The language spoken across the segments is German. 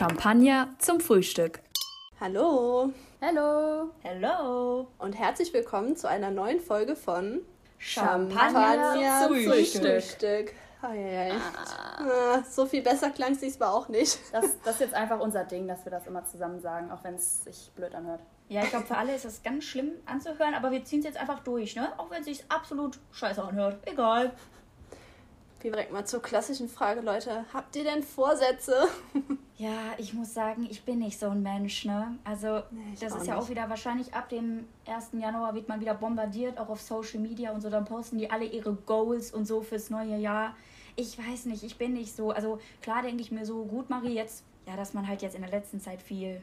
Champagner zum Frühstück. Hallo. Hallo. Hallo. Und herzlich willkommen zu einer neuen Folge von Champagner, Champagner zum Frühstück. Frühstück. Oh, ja, ja. Ah. so viel besser klang es diesmal auch nicht. Das, das ist jetzt einfach unser Ding, dass wir das immer zusammen sagen, auch wenn es sich blöd anhört. Ja, ich glaube, für alle ist das ganz schlimm anzuhören, aber wir ziehen es jetzt einfach durch, ne? Auch wenn es sich absolut scheiße anhört. Egal. Wir direkt mal zur klassischen Frage, Leute. Habt ihr denn Vorsätze? Ja, ich muss sagen, ich bin nicht so ein Mensch, ne? Also, nee, das ist ja nicht. auch wieder wahrscheinlich ab dem 1. Januar wird man wieder bombardiert, auch auf Social Media und so. Dann posten die alle ihre Goals und so fürs neue Jahr. Ich weiß nicht, ich bin nicht so. Also, klar denke ich mir so, gut, Marie, jetzt, ja, dass man halt jetzt in der letzten Zeit viel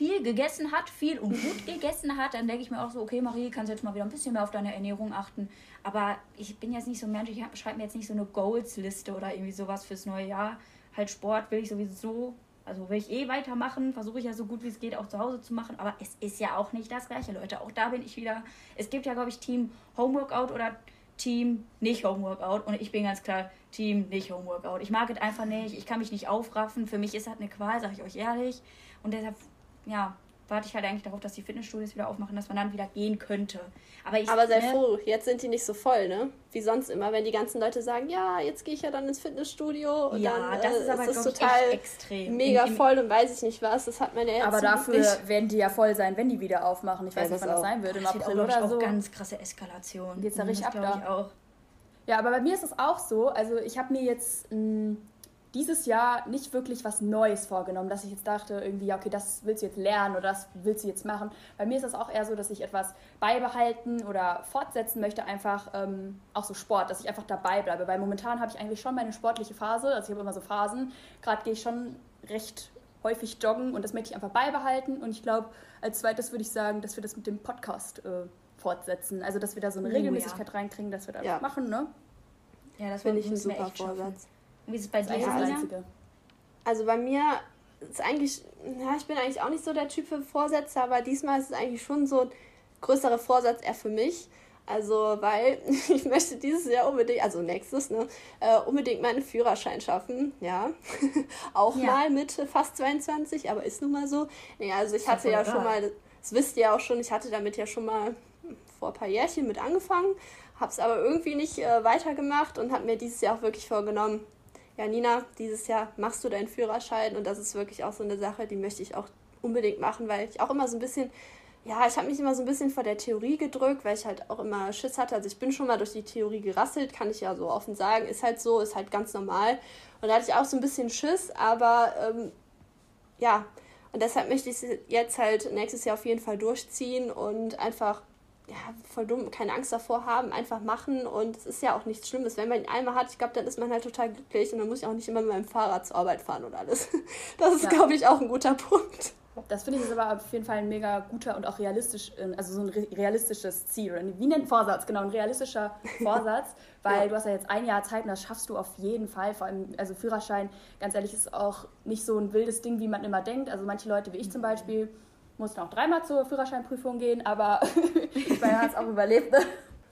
viel gegessen hat, viel und gut gegessen hat, dann denke ich mir auch so, okay, Marie, kannst jetzt mal wieder ein bisschen mehr auf deine Ernährung achten. Aber ich bin jetzt nicht so ein Mensch, ich schreibe mir jetzt nicht so eine Goals-Liste oder irgendwie sowas fürs neue Jahr. Halt Sport will ich sowieso, also will ich eh weitermachen, versuche ich ja so gut wie es geht auch zu Hause zu machen. Aber es ist ja auch nicht das Gleiche, Leute. Auch da bin ich wieder, es gibt ja, glaube ich, Team Homeworkout oder Team nicht Homeworkout und ich bin ganz klar Team nicht Homeworkout. Ich mag es einfach nicht, ich kann mich nicht aufraffen. Für mich ist das eine Qual, sage ich euch ehrlich. Und deshalb ja, warte ich halt eigentlich darauf, dass die Fitnessstudios wieder aufmachen, dass man dann wieder gehen könnte. Aber, ich, Aber sei ne, froh, jetzt sind die nicht so voll, ne? Wie sonst immer, wenn die ganzen Leute sagen, ja, jetzt gehe ich ja dann ins Fitnessstudio und ja, dann das ist, äh, aber, ist das total extrem. mega Im, im voll und weiß ich nicht was. Das hat meine Ärzte Aber dafür nicht. werden die ja voll sein, wenn die wieder aufmachen. Ich weiß ja, nicht, wann das sein wird. Im April oder so. ganz krasse Eskalation. Geht's da richtig ab da. Ich auch. Ja, aber bei mir ist es auch so. Also ich habe mir jetzt ein dieses Jahr nicht wirklich was Neues vorgenommen, dass ich jetzt dachte, irgendwie, ja, okay, das willst du jetzt lernen oder das willst du jetzt machen. Bei mir ist das auch eher so, dass ich etwas beibehalten oder fortsetzen möchte, einfach ähm, auch so Sport, dass ich einfach dabei bleibe. Weil momentan habe ich eigentlich schon meine sportliche Phase, also ich habe immer so Phasen. Gerade gehe ich schon recht häufig joggen und das möchte ich einfach beibehalten. Und ich glaube, als zweites würde ich sagen, dass wir das mit dem Podcast äh, fortsetzen. Also, dass wir da so eine oh, Regelmäßigkeit ja. reinkriegen, dass wir das ja. machen, ne? Ja, das finde ich ein super Vorsatz. Wie ist es bei dir, ja, Also bei mir ist eigentlich, ja, ich bin eigentlich auch nicht so der Typ für Vorsätze, aber diesmal ist es eigentlich schon so ein größerer Vorsatz eher für mich. Also, weil ich möchte dieses Jahr unbedingt, also nächstes, ne, äh, unbedingt meinen Führerschein schaffen. Ja. auch ja. mal mit fast 22, aber ist nun mal so. Ja, also ich hatte ja schon mal, das wisst ihr auch schon, ich hatte damit ja schon mal vor ein paar Jährchen mit angefangen, habe es aber irgendwie nicht äh, weitergemacht und habe mir dieses Jahr auch wirklich vorgenommen, ja, Nina, dieses Jahr machst du deinen Führerschein und das ist wirklich auch so eine Sache, die möchte ich auch unbedingt machen, weil ich auch immer so ein bisschen, ja, ich habe mich immer so ein bisschen vor der Theorie gedrückt, weil ich halt auch immer Schiss hatte. Also ich bin schon mal durch die Theorie gerasselt, kann ich ja so offen sagen, ist halt so, ist halt ganz normal. Und da hatte ich auch so ein bisschen Schiss, aber ähm, ja, und deshalb möchte ich es jetzt halt nächstes Jahr auf jeden Fall durchziehen und einfach ja, voll dumm, keine Angst davor haben, einfach machen und es ist ja auch nichts Schlimmes. Wenn man ihn einmal hat, ich glaube, dann ist man halt total glücklich und dann muss ich auch nicht immer mit meinem Fahrrad zur Arbeit fahren und alles. Das ist, ja. glaube ich, auch ein guter Punkt. Das finde ich ist aber auf jeden Fall ein mega guter und auch realistisch, äh, also so ein realistisches Ziel. Wie nennt Vorsatz? Genau, ein realistischer Vorsatz, weil ja. du hast ja jetzt ein Jahr Zeit und das schaffst du auf jeden Fall. Vor allem, also Führerschein, ganz ehrlich, ist auch nicht so ein wildes Ding, wie man immer denkt. Also manche Leute wie ich zum Beispiel musste auch dreimal zur Führerscheinprüfung gehen, aber ich meine, hat es auch überlebt. Ne?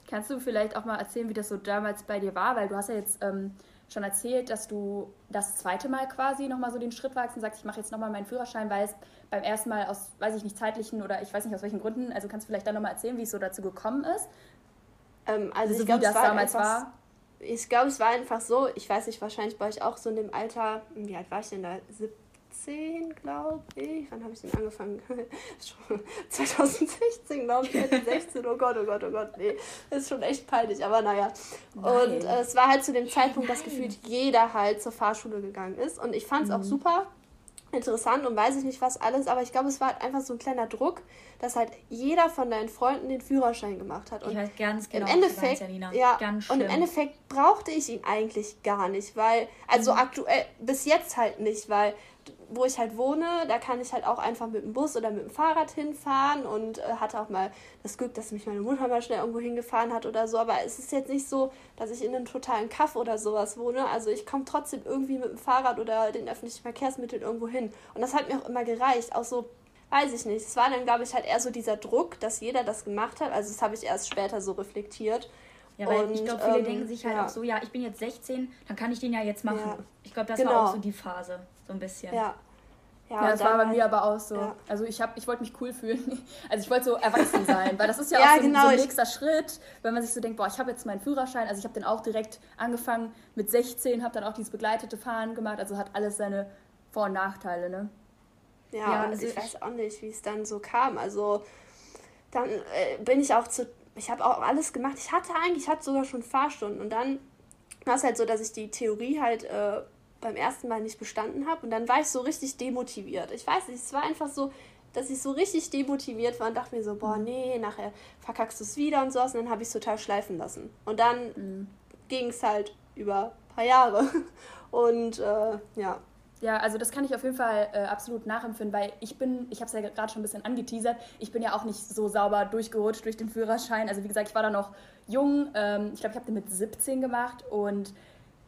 Kannst du vielleicht auch mal erzählen, wie das so damals bei dir war? Weil du hast ja jetzt ähm, schon erzählt, dass du das zweite Mal quasi nochmal so den Schritt wagst und sagst, ich mache jetzt nochmal meinen Führerschein, weil es beim ersten Mal aus, weiß ich nicht, zeitlichen oder ich weiß nicht aus welchen Gründen, also kannst du vielleicht dann nochmal erzählen, wie es so dazu gekommen ist? Ähm, also, also ich glaube, das damals einfach, war. Ich glaube, es war einfach so, ich weiß nicht, wahrscheinlich war ich auch so in dem Alter, wie alt war ich denn da? 2016, glaube ich. Wann habe ich denn angefangen? 2016, glaube ich. 2016, oh Gott, oh Gott, oh Gott. Nee, ist schon echt peinlich, aber naja. Nein. Und äh, es war halt zu dem Zeitpunkt, dass gefühlt jeder halt zur Fahrschule gegangen ist. Und ich fand es mhm. auch super interessant und weiß ich nicht was alles, aber ich glaube, es war halt einfach so ein kleiner Druck, dass halt jeder von deinen Freunden den Führerschein gemacht hat. Und ich weiß ganz genau, im Endeffekt, ja, und im Endeffekt brauchte ich ihn eigentlich gar nicht, weil, also mhm. aktuell, bis jetzt halt nicht, weil wo ich halt wohne, da kann ich halt auch einfach mit dem Bus oder mit dem Fahrrad hinfahren und äh, hatte auch mal das Glück, dass mich meine Mutter mal schnell irgendwo hingefahren hat oder so. Aber es ist jetzt nicht so, dass ich in einem totalen Kaff oder sowas wohne. Also ich komme trotzdem irgendwie mit dem Fahrrad oder den öffentlichen Verkehrsmitteln irgendwo hin. Und das hat mir auch immer gereicht. Auch so, weiß ich nicht. Es war dann, glaube ich, halt eher so dieser Druck, dass jeder das gemacht hat. Also das habe ich erst später so reflektiert. Ja, weil und, ich glaube, viele ähm, denken sich halt ja. auch so, ja, ich bin jetzt 16, dann kann ich den ja jetzt machen. Ja. Ich glaube, das genau. war auch so die Phase, so ein bisschen. Ja. Ja, ja das war bei halt, mir aber auch so. Ja. Also ich, ich wollte mich cool fühlen. Also ich wollte so erwachsen sein, weil das ist ja, ja auch so, genau. so ein nächster Schritt, wenn man sich so denkt, boah, ich habe jetzt meinen Führerschein. Also ich habe den auch direkt angefangen mit 16, habe dann auch dieses begleitete Fahren gemacht. Also hat alles seine Vor- und Nachteile, ne? Ja, ja also ich weiß auch nicht, wie es dann so kam. Also dann äh, bin ich auch zu, ich habe auch alles gemacht. Ich hatte eigentlich, ich hatte sogar schon Fahrstunden und dann war es halt so, dass ich die Theorie halt äh, beim ersten Mal nicht bestanden habe und dann war ich so richtig demotiviert. Ich weiß nicht, es war einfach so, dass ich so richtig demotiviert war und dachte mir so, boah, nee, nachher verkackst du es wieder und sowas und dann habe ich es total schleifen lassen. Und dann mhm. ging es halt über ein paar Jahre und äh, ja. Ja, also das kann ich auf jeden Fall äh, absolut nachempfinden, weil ich bin, ich habe es ja gerade schon ein bisschen angeteasert, ich bin ja auch nicht so sauber durchgerutscht durch den Führerschein. Also wie gesagt, ich war da noch jung, ähm, ich glaube, ich habe den mit 17 gemacht und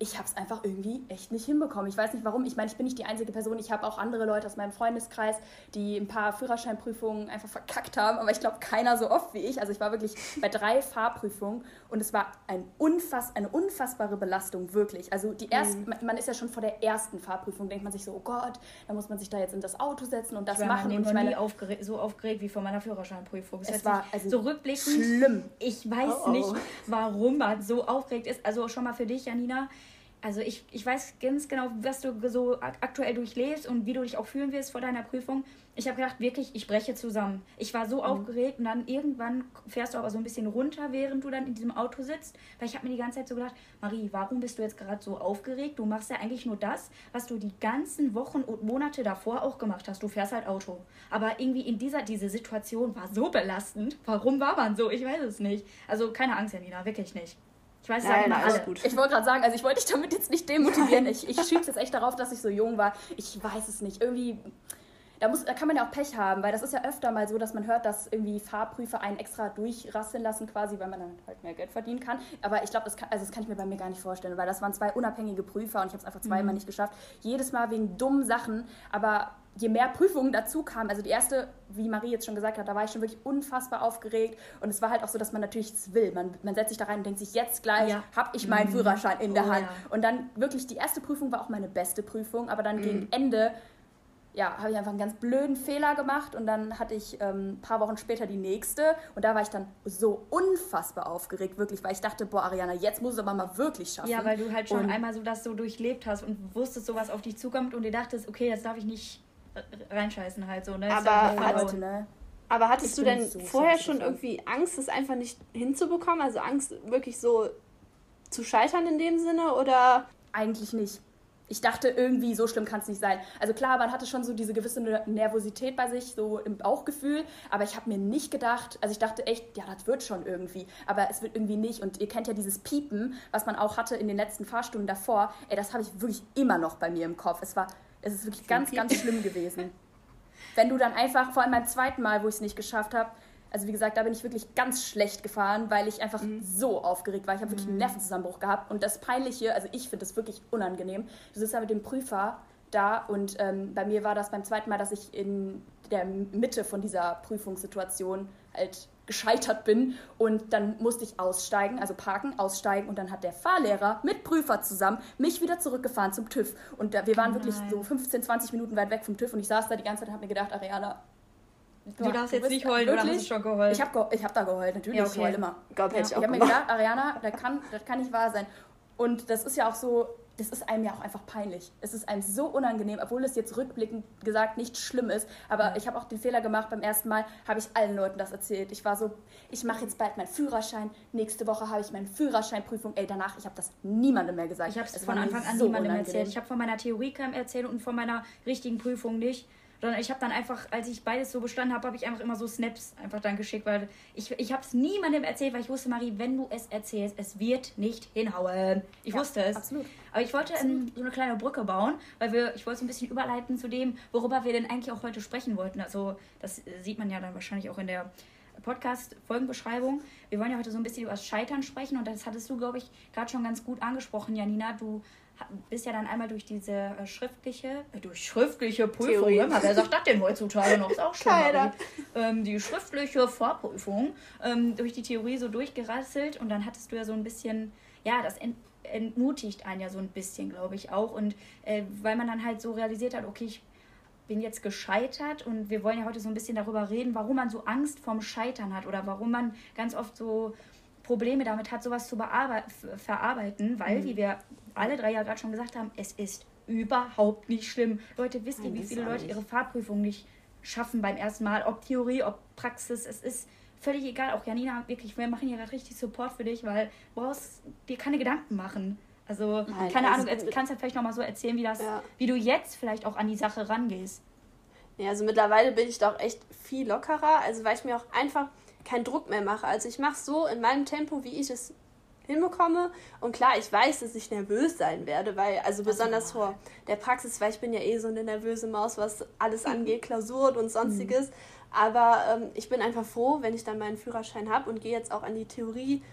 ich habe es einfach irgendwie echt nicht hinbekommen. Ich weiß nicht warum. Ich meine, ich bin nicht die einzige Person. Ich habe auch andere Leute aus meinem Freundeskreis, die ein paar Führerscheinprüfungen einfach verkackt haben. Aber ich glaube, keiner so oft wie ich. Also ich war wirklich bei drei Fahrprüfungen und es war ein unfass, eine unfassbare Belastung, wirklich. Also die erste, mhm. man, ist ja schon vor der ersten Fahrprüfung, denkt man sich so, oh Gott, da muss man sich da jetzt in das Auto setzen und das ich machen. Ich war nie aufgeregt, so aufgeregt wie vor meiner Führerscheinprüfung. Es, es war also so rückblickend schlimm. Ich weiß oh oh. nicht, warum man so aufgeregt ist. Also schon mal für dich, Janina also ich, ich weiß ganz genau, was du so aktuell durchlebst und wie du dich auch fühlen wirst vor deiner Prüfung. Ich habe gedacht, wirklich, ich breche zusammen. Ich war so mhm. aufgeregt und dann irgendwann fährst du aber so ein bisschen runter, während du dann in diesem Auto sitzt. Weil ich habe mir die ganze Zeit so gedacht, Marie, warum bist du jetzt gerade so aufgeregt? Du machst ja eigentlich nur das, was du die ganzen Wochen und Monate davor auch gemacht hast. Du fährst halt Auto. Aber irgendwie in dieser, diese Situation war so belastend. Warum war man so? Ich weiß es nicht. Also keine Angst, Janina, wirklich nicht. Ich weiß, sagen nein, alle. Gut. Ich wollte gerade sagen, also ich wollte dich damit jetzt nicht demotivieren. Ich, ich schiebe es jetzt echt darauf, dass ich so jung war. Ich weiß es nicht. Irgendwie, da, muss, da kann man ja auch Pech haben, weil das ist ja öfter mal so, dass man hört, dass irgendwie Fahrprüfer einen extra durchrasseln lassen, quasi, weil man dann halt mehr Geld verdienen kann. Aber ich glaube, das, kann, also das kann ich mir bei mir gar nicht vorstellen, weil das waren zwei unabhängige Prüfer und ich habe es einfach zweimal mhm. nicht geschafft. Jedes Mal wegen dummen Sachen, aber je mehr Prüfungen dazu kamen, also die erste, wie Marie jetzt schon gesagt hat, da war ich schon wirklich unfassbar aufgeregt und es war halt auch so, dass man natürlich es will. Man, man setzt sich da rein und denkt sich, jetzt gleich ja. habe ich meinen mhm. Führerschein in der oh, Hand. Ja. Und dann wirklich, die erste Prüfung war auch meine beste Prüfung, aber dann mhm. gegen Ende, ja, habe ich einfach einen ganz blöden Fehler gemacht und dann hatte ich ähm, ein paar Wochen später die nächste und da war ich dann so unfassbar aufgeregt, wirklich, weil ich dachte, boah, Ariana, jetzt muss es aber mal wirklich schaffen. Ja, weil du halt schon und einmal so das so durchlebt hast und wusstest, sowas auf dich zukommt und dir dachtest, okay, jetzt darf ich nicht reinscheißen halt so, ne? Aber, hat, ne? aber hattest ich du denn so vorher schon irgendwie Angst, es einfach nicht hinzubekommen? Also Angst, wirklich so zu scheitern in dem Sinne oder? Eigentlich nicht. Ich dachte irgendwie, so schlimm kann es nicht sein. Also klar, man hatte schon so diese gewisse Nervosität bei sich, so im Bauchgefühl, aber ich habe mir nicht gedacht, also ich dachte echt, ja, das wird schon irgendwie, aber es wird irgendwie nicht. Und ihr kennt ja dieses Piepen, was man auch hatte in den letzten Fahrstunden davor, ey, das habe ich wirklich immer noch bei mir im Kopf. Es war es ist wirklich ganz, ganz schlimm gewesen. Wenn du dann einfach, vor allem beim zweiten Mal, wo ich es nicht geschafft habe, also wie gesagt, da bin ich wirklich ganz schlecht gefahren, weil ich einfach mhm. so aufgeregt war. Ich habe wirklich einen mhm. Nervenzusammenbruch gehabt. Und das Peinliche, also ich finde das wirklich unangenehm. Du sitzt da mit dem Prüfer da und ähm, bei mir war das beim zweiten Mal, dass ich in der Mitte von dieser Prüfungssituation halt gescheitert bin und dann musste ich aussteigen, also parken, aussteigen und dann hat der Fahrlehrer mit Prüfer zusammen mich wieder zurückgefahren zum TÜV und wir waren Nein. wirklich so 15, 20 Minuten weit weg vom TÜV und ich saß da die ganze Zeit und habe mir gedacht, Ariana, Du, du darfst jetzt nicht heulen, wirklich? oder hast du schon geheult? Ich habe ich hab da geheult, natürlich. Ja, okay. Ich heule immer. Gott, ja. ich, ich habe mir gedacht, Ariana, das kann, das kann nicht wahr sein. Und das ist ja auch so, das ist einem ja auch einfach peinlich. Es ist einem so unangenehm, obwohl es jetzt rückblickend gesagt nicht schlimm ist. Aber ich habe auch den Fehler gemacht, beim ersten Mal habe ich allen Leuten das erzählt. Ich war so, ich mache jetzt bald meinen Führerschein, nächste Woche habe ich meine Führerscheinprüfung. Ey, danach, ich habe das niemandem mehr gesagt. Ich habe es von Anfang an so niemandem erzählt. Ich habe von meiner Theorie erzählt und von meiner richtigen Prüfung nicht sondern ich habe dann einfach, als ich beides so bestanden habe, habe ich einfach immer so Snaps einfach dann geschickt, weil ich, ich habe es niemandem erzählt, weil ich wusste, Marie, wenn du es erzählst, es wird nicht hinhauen. Ich ja, wusste es. Absolut. Aber ich wollte in, so eine kleine Brücke bauen, weil wir, ich wollte so ein bisschen überleiten zu dem, worüber wir denn eigentlich auch heute sprechen wollten. Also das sieht man ja dann wahrscheinlich auch in der Podcast-Folgenbeschreibung. Wir wollen ja heute so ein bisschen über das Scheitern sprechen und das hattest du, glaube ich, gerade schon ganz gut angesprochen, Janina. Du bist ja dann einmal durch diese äh, schriftliche, äh, durch schriftliche Prüfung, wer sagt das denn heutzutage noch? Ist auch schon ähm, die schriftliche Vorprüfung ähm, durch die Theorie so durchgerasselt und dann hattest du ja so ein bisschen, ja, das ent entmutigt einen ja so ein bisschen, glaube ich auch und äh, weil man dann halt so realisiert hat, okay, ich bin jetzt gescheitert und wir wollen ja heute so ein bisschen darüber reden, warum man so Angst vorm Scheitern hat oder warum man ganz oft so Probleme damit hat, sowas zu verarbeiten, weil, mhm. wie wir alle drei ja gerade schon gesagt haben, es ist überhaupt nicht schlimm. Leute, wisst ihr, wie viele Leute ihre Fahrprüfung nicht schaffen beim ersten Mal? Ob Theorie, ob Praxis, es ist völlig egal. Auch Janina, wirklich, wir machen hier gerade richtig Support für dich, weil du brauchst dir keine Gedanken machen. Also, Nein, keine also, Ahnung, kannst du vielleicht nochmal so erzählen, wie das, ja. wie du jetzt vielleicht auch an die Sache rangehst. Ja, also mittlerweile bin ich doch echt viel lockerer, also weil ich mir auch einfach keinen Druck mehr mache. Also ich mache so in meinem Tempo, wie ich es hinbekomme. Und klar, ich weiß, dass ich nervös sein werde, weil, also besonders vor der Praxis, weil ich bin ja eh so eine nervöse Maus, was alles angeht, Klausuren und sonstiges. Mhm. Aber ähm, ich bin einfach froh, wenn ich dann meinen Führerschein habe und gehe jetzt auch an die Theorie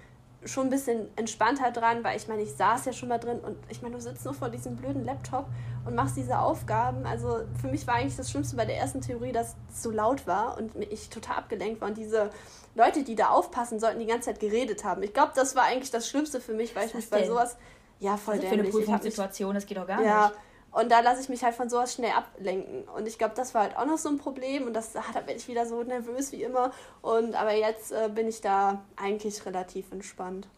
schon ein bisschen entspannter dran, weil ich meine, ich saß ja schon mal drin und ich meine, du sitzt nur vor diesem blöden Laptop und machst diese Aufgaben. Also für mich war eigentlich das Schlimmste bei der ersten Theorie, dass es so laut war und ich total abgelenkt war und diese Leute, die da aufpassen sollten, die ganze Zeit geredet haben. Ich glaube, das war eigentlich das Schlimmste für mich, weil ich mich bei sowas ja voll also für eine Prüfungssituation, das geht doch gar ja, nicht. Und da lasse ich mich halt von sowas schnell ablenken. Und ich glaube, das war halt auch noch so ein Problem. Und das, da bin ich wieder so nervös wie immer. Und aber jetzt äh, bin ich da eigentlich relativ entspannt.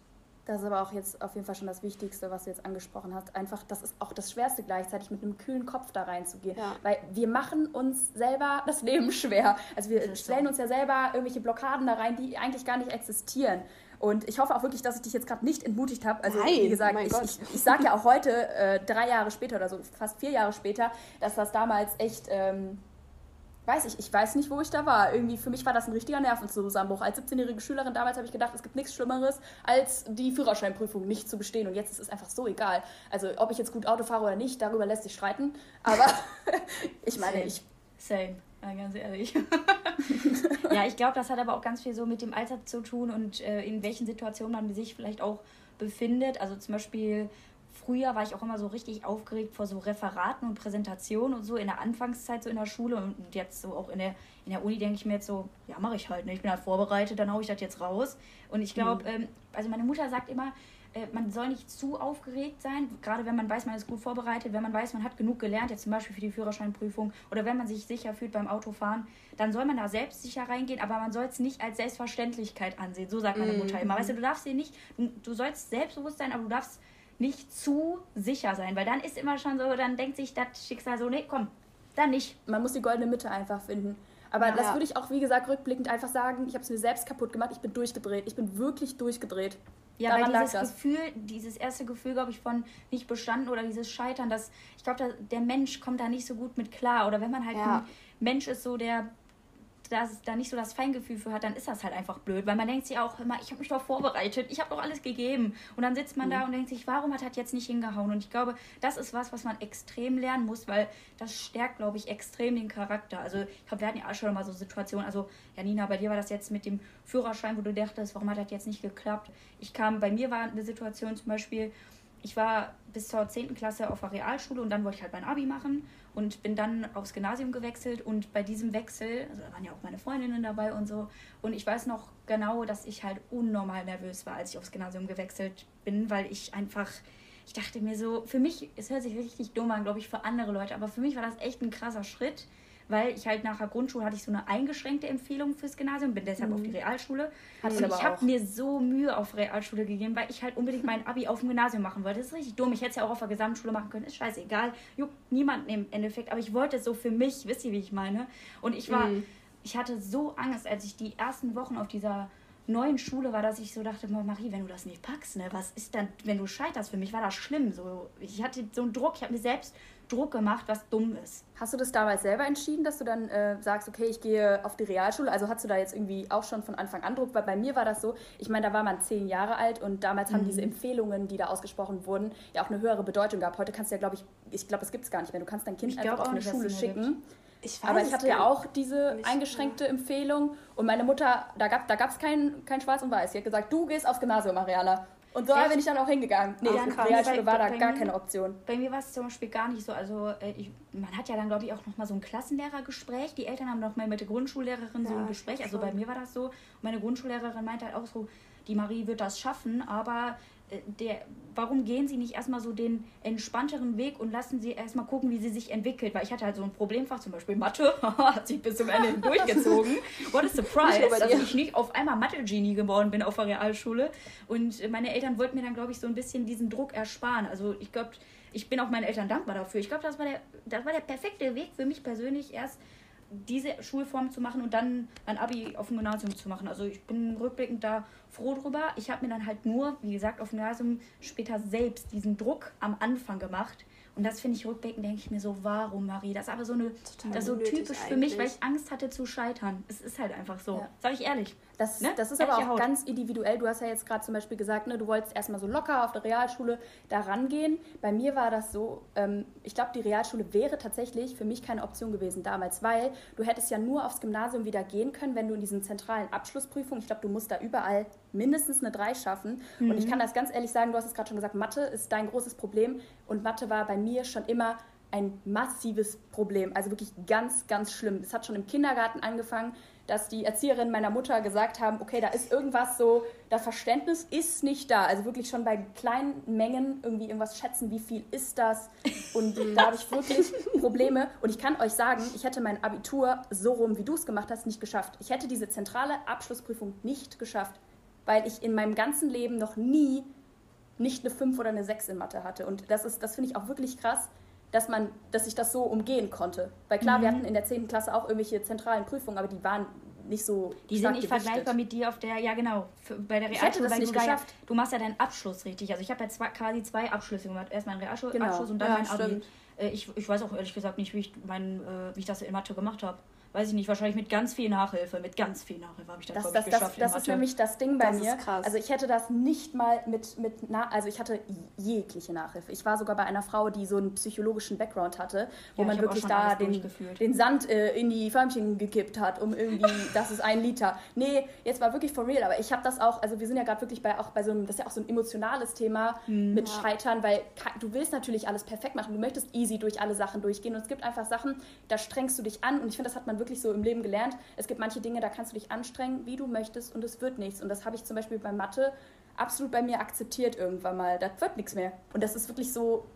Das ist aber auch jetzt auf jeden Fall schon das Wichtigste, was du jetzt angesprochen hast. Einfach, das ist auch das Schwerste gleichzeitig, mit einem kühlen Kopf da reinzugehen. Ja. Weil wir machen uns selber das Leben schwer. Also wir stellen uns ja selber irgendwelche Blockaden da rein, die eigentlich gar nicht existieren. Und ich hoffe auch wirklich, dass ich dich jetzt gerade nicht entmutigt habe. Also, Nein, wie gesagt, oh ich, ich, ich sage ja auch heute, äh, drei Jahre später oder so, fast vier Jahre später, dass das damals echt. Ähm, weiß ich, ich weiß nicht, wo ich da war. Irgendwie für mich war das ein richtiger Nervenzusammenbruch. Als 17-jährige Schülerin damals habe ich gedacht, es gibt nichts Schlimmeres, als die Führerscheinprüfung nicht zu bestehen. Und jetzt ist es einfach so egal. Also ob ich jetzt gut Auto fahre oder nicht, darüber lässt sich streiten. Aber ich meine, ich. Same. Ja, ganz ehrlich. ja, ich glaube, das hat aber auch ganz viel so mit dem Alter zu tun und äh, in welchen Situationen man sich vielleicht auch befindet. Also zum Beispiel früher war ich auch immer so richtig aufgeregt vor so Referaten und Präsentationen und so in der Anfangszeit so in der Schule und jetzt so auch in der, in der Uni denke ich mir jetzt so, ja, mache ich halt, ne? ich bin halt vorbereitet, dann haue ich das jetzt raus. Und ich glaube, mhm. ähm, also meine Mutter sagt immer, äh, man soll nicht zu aufgeregt sein, gerade wenn man weiß, man ist gut vorbereitet, wenn man weiß, man hat genug gelernt, jetzt zum Beispiel für die Führerscheinprüfung oder wenn man sich sicher fühlt beim Autofahren, dann soll man da selbstsicher reingehen, aber man soll es nicht als Selbstverständlichkeit ansehen. So sagt meine Mutter immer. Weißt du, du darfst dir nicht, du, du sollst selbstbewusst sein, aber du darfst nicht zu sicher sein, weil dann ist immer schon so, dann denkt sich das Schicksal so, nee, komm, dann nicht. Man muss die goldene Mitte einfach finden. Aber ja, das ja. würde ich auch, wie gesagt, rückblickend einfach sagen, ich habe es mir selbst kaputt gemacht, ich bin durchgedreht. Ich bin wirklich durchgedreht. Ja, Daran weil dieses Gefühl, dieses erste Gefühl, glaube ich, von nicht bestanden oder dieses Scheitern, das, ich glaube, der Mensch kommt da nicht so gut mit klar. Oder wenn man halt ja. ein Mensch ist, so der das, da nicht so das Feingefühl für hat, dann ist das halt einfach blöd, weil man denkt sich auch immer, ich habe mich doch vorbereitet, ich habe doch alles gegeben. Und dann sitzt man mhm. da und denkt sich, warum hat das jetzt nicht hingehauen? Und ich glaube, das ist was, was man extrem lernen muss, weil das stärkt, glaube ich, extrem den Charakter. Also ich glaube, wir hatten ja auch schon mal so Situationen, also Janina, bei dir war das jetzt mit dem Führerschein, wo du dachtest, warum hat das jetzt nicht geklappt? Ich kam, bei mir war eine Situation zum Beispiel, ich war bis zur 10. Klasse auf der Realschule und dann wollte ich halt mein Abi machen und bin dann aufs Gymnasium gewechselt und bei diesem Wechsel, also da waren ja auch meine Freundinnen dabei und so und ich weiß noch genau, dass ich halt unnormal nervös war, als ich aufs Gymnasium gewechselt bin, weil ich einfach, ich dachte mir so, für mich, es hört sich richtig dumm an, glaube ich, für andere Leute, aber für mich war das echt ein krasser Schritt, weil ich halt nach der Grundschule hatte ich so eine eingeschränkte Empfehlung fürs Gymnasium, bin deshalb mhm. auf die Realschule. Hat und ich habe mir so Mühe auf Realschule gegeben, weil ich halt unbedingt mein Abi auf dem Gymnasium machen wollte. Das ist richtig dumm. Ich hätte es ja auch auf der Gesamtschule machen können. Ist scheißegal. Juckt niemanden im Endeffekt. Aber ich wollte es so für mich. Wisst ihr, wie ich meine? Und ich war, mhm. ich hatte so Angst, als ich die ersten Wochen auf dieser neuen Schule war, dass ich so dachte, Marie, wenn du das nicht packst, ne, was ist dann, wenn du scheiterst? Für mich war das schlimm. So, ich hatte so einen Druck, ich habe mir selbst Druck gemacht, was dumm ist. Hast du das damals selber entschieden, dass du dann äh, sagst, okay, ich gehe auf die Realschule? Also hast du da jetzt irgendwie auch schon von Anfang an Druck? Weil bei mir war das so, ich meine, da war man zehn Jahre alt und damals mhm. haben diese Empfehlungen, die da ausgesprochen wurden, ja auch eine höhere Bedeutung gehabt. Heute kannst du ja, glaube ich, ich glaube, es gibt es gar nicht mehr. Du kannst dein Kind ich einfach auf eine Schule schicken. Ich aber ich hatte ja auch diese eingeschränkte mehr. Empfehlung und meine Mutter, da gab es da kein, kein Schwarz und Weiß. Sie hat gesagt, du gehst aufs Gymnasium, Mariana. Und so bin ich dann auch hingegangen. Nee, ja, Realschule war da gar mir, keine Option. Bei mir war es zum Beispiel gar nicht so. Also äh, ich, man hat ja dann, glaube ich, auch nochmal so ein Klassenlehrergespräch. Die Eltern haben nochmal mit der Grundschullehrerin ja, so ein Gespräch. Also bei mir war das so. Meine Grundschullehrerin meinte halt auch so, die Marie wird das schaffen, aber der, warum gehen sie nicht erstmal so den entspannteren Weg und lassen sie erstmal gucken, wie sie sich entwickelt? Weil ich hatte halt so ein Problemfach, zum Beispiel Mathe, hat sich bis zum Ende durchgezogen. What a surprise, dass ich nicht auf einmal Mathe-Genie geworden bin auf der Realschule. Und meine Eltern wollten mir dann, glaube ich, so ein bisschen diesen Druck ersparen. Also ich glaube, ich bin auch meinen Eltern dankbar dafür. Ich glaube, das, war der, das war der perfekte Weg für mich persönlich, erst diese Schulform zu machen und dann ein Abi auf dem Gymnasium zu machen. Also ich bin rückblickend da froh drüber. Ich habe mir dann halt nur, wie gesagt, auf dem Gymnasium später selbst diesen Druck am Anfang gemacht, und das finde ich rückblickend, denke ich mir so, warum, Marie? Das ist aber so eine, Total das so typisch für mich, weil ich Angst hatte zu scheitern. Es ist halt einfach so. Ja. Sag ich ehrlich. Das, ne? das ist Ehrliche aber auch Haut. ganz individuell. Du hast ja jetzt gerade zum Beispiel gesagt, ne, du wolltest erstmal so locker auf der Realschule da rangehen. Bei mir war das so, ähm, ich glaube, die Realschule wäre tatsächlich für mich keine Option gewesen damals, weil du hättest ja nur aufs Gymnasium wieder gehen können, wenn du in diesen zentralen Abschlussprüfungen, ich glaube, du musst da überall mindestens eine 3 schaffen. Mhm. Und ich mhm. kann das ganz ehrlich sagen, du hast es gerade schon gesagt, Mathe ist dein großes Problem. Und Mathe war bei mir schon immer ein massives Problem. Also wirklich ganz, ganz schlimm. Es hat schon im Kindergarten angefangen, dass die Erzieherinnen meiner Mutter gesagt haben, okay, da ist irgendwas so, das Verständnis ist nicht da. Also wirklich schon bei kleinen Mengen irgendwie irgendwas schätzen, wie viel ist das? Und da habe ich wirklich Probleme. Und ich kann euch sagen, ich hätte mein Abitur so rum, wie du es gemacht hast, nicht geschafft. Ich hätte diese zentrale Abschlussprüfung nicht geschafft, weil ich in meinem ganzen Leben noch nie nicht eine 5 oder eine 6 in Mathe hatte. Und das das finde ich auch wirklich krass, dass man, dass ich das so umgehen konnte. Weil klar, mhm. wir hatten in der 10. Klasse auch irgendwelche zentralen Prüfungen, aber die waren nicht so. Die sind nicht gewichtet. vergleichbar mit dir auf der, ja genau, bei der Realschule. Ich das nicht du geschafft. Ja, du machst ja deinen Abschluss richtig. Also ich habe ja zwei, quasi zwei Abschlüsse gemacht. Erst meinen Realschulabschluss genau. und dann ja, mein Abi. Äh, ich, ich weiß auch ehrlich gesagt nicht, wie ich, mein, äh, wie ich das in Mathe gemacht habe weiß ich nicht, wahrscheinlich mit ganz viel Nachhilfe, mit ganz viel Nachhilfe habe ich das, das, das, geschafft. Das, das ist nämlich das Ding bei das mir. Also ich hätte das nicht mal mit, mit na also ich hatte jegliche Nachhilfe. Ich war sogar bei einer Frau, die so einen psychologischen Background hatte, wo ja, man wirklich da den, den Sand äh, in die Förmchen gekippt hat, um irgendwie, das ist ein Liter. Nee, jetzt war wirklich for real, aber ich habe das auch, also wir sind ja gerade wirklich bei, auch bei so einem, das ist ja auch so ein emotionales Thema mhm. mit Scheitern, weil du willst natürlich alles perfekt machen, du möchtest easy durch alle Sachen durchgehen und es gibt einfach Sachen, da strengst du dich an und ich finde, das hat man wirklich so im Leben gelernt. Es gibt manche Dinge, da kannst du dich anstrengen, wie du möchtest und es wird nichts. Und das habe ich zum Beispiel bei Mathe absolut bei mir akzeptiert irgendwann mal. Das wird nichts mehr. Und das ist wirklich so,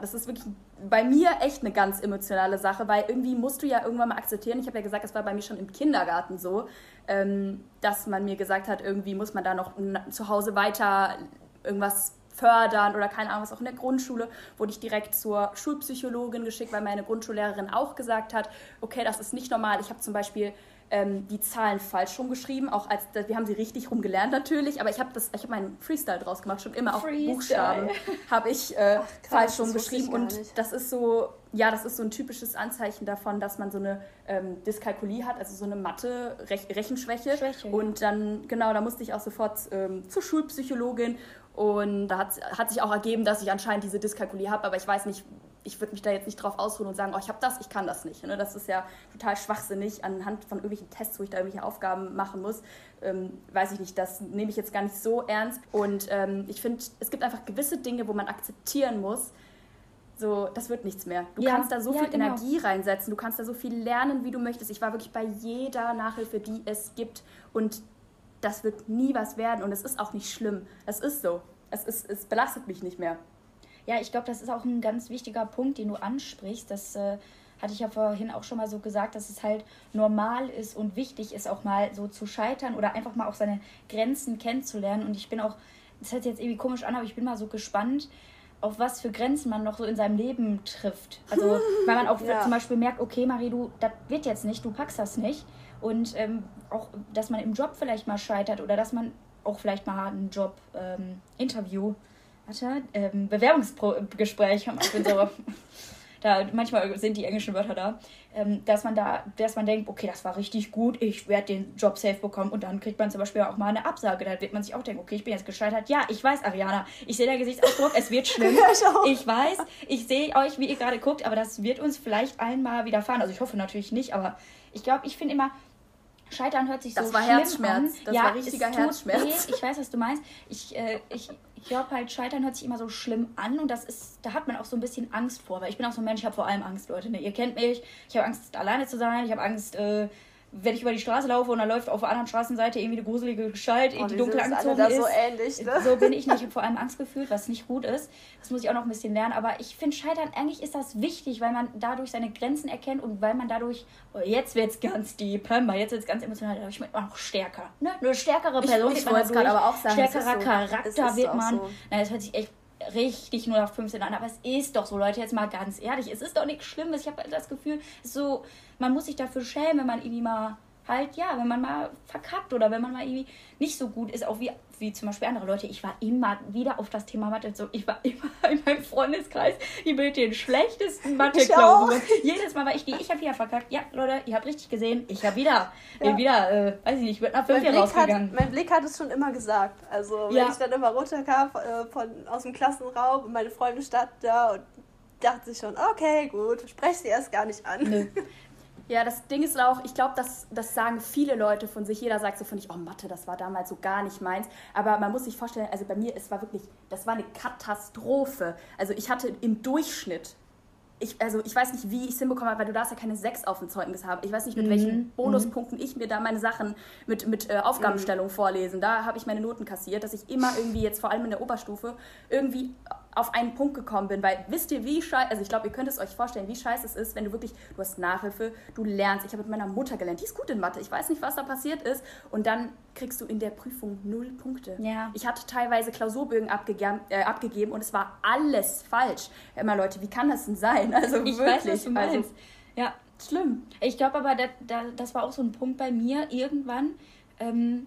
das ist wirklich bei mir echt eine ganz emotionale Sache, weil irgendwie musst du ja irgendwann mal akzeptieren. Ich habe ja gesagt, es war bei mir schon im Kindergarten so, ähm, dass man mir gesagt hat, irgendwie muss man da noch zu Hause weiter irgendwas fördern oder keine Ahnung was. Auch in der Grundschule wurde ich direkt zur Schulpsychologin geschickt, weil meine Grundschullehrerin auch gesagt hat, okay, das ist nicht normal. Ich habe zum Beispiel ähm, die Zahlen falsch rumgeschrieben, auch als wir haben sie richtig rumgelernt natürlich, aber ich habe das, ich habe meinen Freestyle draus gemacht, schon immer auch Buchstaben habe ich äh, Ach, krass, falsch rumgeschrieben und das ist so, ja, das ist so ein typisches Anzeichen davon, dass man so eine ähm, Dyskalkulie hat, also so eine Mathe Rechenschwäche Schwäche. und dann genau, da musste ich auch sofort ähm, zur Schulpsychologin und da hat, hat sich auch ergeben, dass ich anscheinend diese Dyskalkulie habe, aber ich weiß nicht, ich würde mich da jetzt nicht drauf ausruhen und sagen, oh, ich habe das, ich kann das nicht. Ne? Das ist ja total schwachsinnig anhand von irgendwelchen Tests, wo ich da irgendwelche Aufgaben machen muss. Ähm, weiß ich nicht, das nehme ich jetzt gar nicht so ernst. Und ähm, ich finde, es gibt einfach gewisse Dinge, wo man akzeptieren muss, so, das wird nichts mehr. Du ja, kannst da so ja, viel genau. Energie reinsetzen, du kannst da so viel lernen, wie du möchtest. Ich war wirklich bei jeder Nachhilfe, die es gibt und das wird nie was werden und es ist auch nicht schlimm. Es ist so. Es, ist, es belastet mich nicht mehr. Ja, ich glaube, das ist auch ein ganz wichtiger Punkt, den du ansprichst. Das äh, hatte ich ja vorhin auch schon mal so gesagt, dass es halt normal ist und wichtig ist, auch mal so zu scheitern oder einfach mal auch seine Grenzen kennenzulernen. Und ich bin auch, das hört sich jetzt irgendwie komisch an, aber ich bin mal so gespannt, auf was für Grenzen man noch so in seinem Leben trifft. Also, weil man auch ja. zum Beispiel merkt, okay, Marie, du, das wird jetzt nicht, du packst das nicht. Und ähm, auch, dass man im Job vielleicht mal scheitert oder dass man auch vielleicht mal ein Job-Interview, ähm, warte, ähm, Bewerbungsgespräch, ich bin so, da, manchmal sind die englischen Wörter da, ähm, dass man da, dass man denkt, okay, das war richtig gut, ich werde den Job safe bekommen und dann kriegt man zum Beispiel auch mal eine Absage. Da wird man sich auch denken, okay, ich bin jetzt gescheitert. Ja, ich weiß, Ariana, ich sehe der Gesichtsausdruck, es wird schlimm. ich weiß, ich sehe euch, wie ihr gerade guckt, aber das wird uns vielleicht einmal widerfahren. Also ich hoffe natürlich nicht, aber ich glaube, ich finde immer, Scheitern hört sich das so war schlimm Herzschmerz. an. Das ja, war richtiger Herzschmerz. Weh. Ich weiß, was du meinst. Ich, äh, ich, ich glaube halt, Scheitern hört sich immer so schlimm an und das ist, da hat man auch so ein bisschen Angst vor, weil ich bin auch so ein Mensch, ich habe vor allem Angst, Leute. Ne? Ihr kennt mich, ich habe Angst, alleine zu sein, ich habe Angst, äh, wenn ich über die Straße laufe und da läuft auf der anderen Straßenseite irgendwie eine gruselige Gestalt, oh, die dunkel angezogen ist. So, ähnlich, ne? so bin ich nicht. Ich habe vor allem Angst gefühlt, was nicht gut ist. Das muss ich auch noch ein bisschen lernen. Aber ich finde Scheitern, eigentlich ist das wichtig, weil man dadurch seine Grenzen erkennt und weil man dadurch, oh, jetzt wird es ganz deep, mal, jetzt wird es ganz emotional, dadurch wird man auch stärker. Ne? Eine stärkere Person ich, ich wird man aber auch sagen, stärkerer so. Charakter wird man. So. Nein, das hört sich echt richtig nur nach 15 an. Aber es ist doch so, Leute, jetzt mal ganz ehrlich, es ist doch nichts Schlimmes. Ich habe das Gefühl, so, man muss sich dafür schämen, wenn man irgendwie mal halt, ja, wenn man mal verkackt oder wenn man mal irgendwie nicht so gut ist, auch wie, wie zum Beispiel andere Leute. Ich war immer wieder auf das Thema Mathe. So, ich war immer in meinem Freundeskreis die mit den schlechtesten Mathe-Klausuren. Jedes Mal war ich die, ich habe wieder verkackt. Ja, Leute, ihr habt richtig gesehen, ich habe wieder, ja. wieder, äh, weiß ich nicht, nach fünf Jahren rausgegangen. Hat, mein Blick hat es schon immer gesagt. Also, wenn ja. ich dann immer runterkam äh, von, aus dem Klassenraum und meine Freunde standen da und dachte sich schon, okay, gut, spreche sie erst gar nicht an. Nee. Ja, das Ding ist auch, ich glaube, das, das sagen viele Leute von sich. Jeder sagt so von sich, oh Mathe, das war damals so gar nicht meins. Aber man muss sich vorstellen, also bei mir, es war wirklich, das war eine Katastrophe. Also ich hatte im Durchschnitt ich, also ich weiß nicht, wie ich es hinbekommen habe, weil du darfst ja keine sechs auf dem Zeugnis haben. Ich weiß nicht, mit mhm. welchen Bonuspunkten mhm. ich mir da meine Sachen mit, mit äh, Aufgabenstellung mhm. vorlesen. Da habe ich meine Noten kassiert, dass ich immer irgendwie jetzt vor allem in der Oberstufe irgendwie auf einen Punkt gekommen bin. Weil wisst ihr, wie scheiße, also ich glaube, ihr könnt es euch vorstellen, wie scheiße es ist, wenn du wirklich, du hast Nachhilfe, du lernst. Ich habe mit meiner Mutter gelernt, die ist gut in Mathe. Ich weiß nicht, was da passiert ist. Und dann kriegst du in der Prüfung null Punkte. Ja. Ich hatte teilweise Klausurbögen abgegeben, äh, abgegeben und es war alles falsch. Immer Leute, wie kann das denn sein? Also ich wirklich. Weiß, was du meinst. Also, ja, schlimm. Ich glaube aber, da, da, das war auch so ein Punkt bei mir irgendwann. Ähm,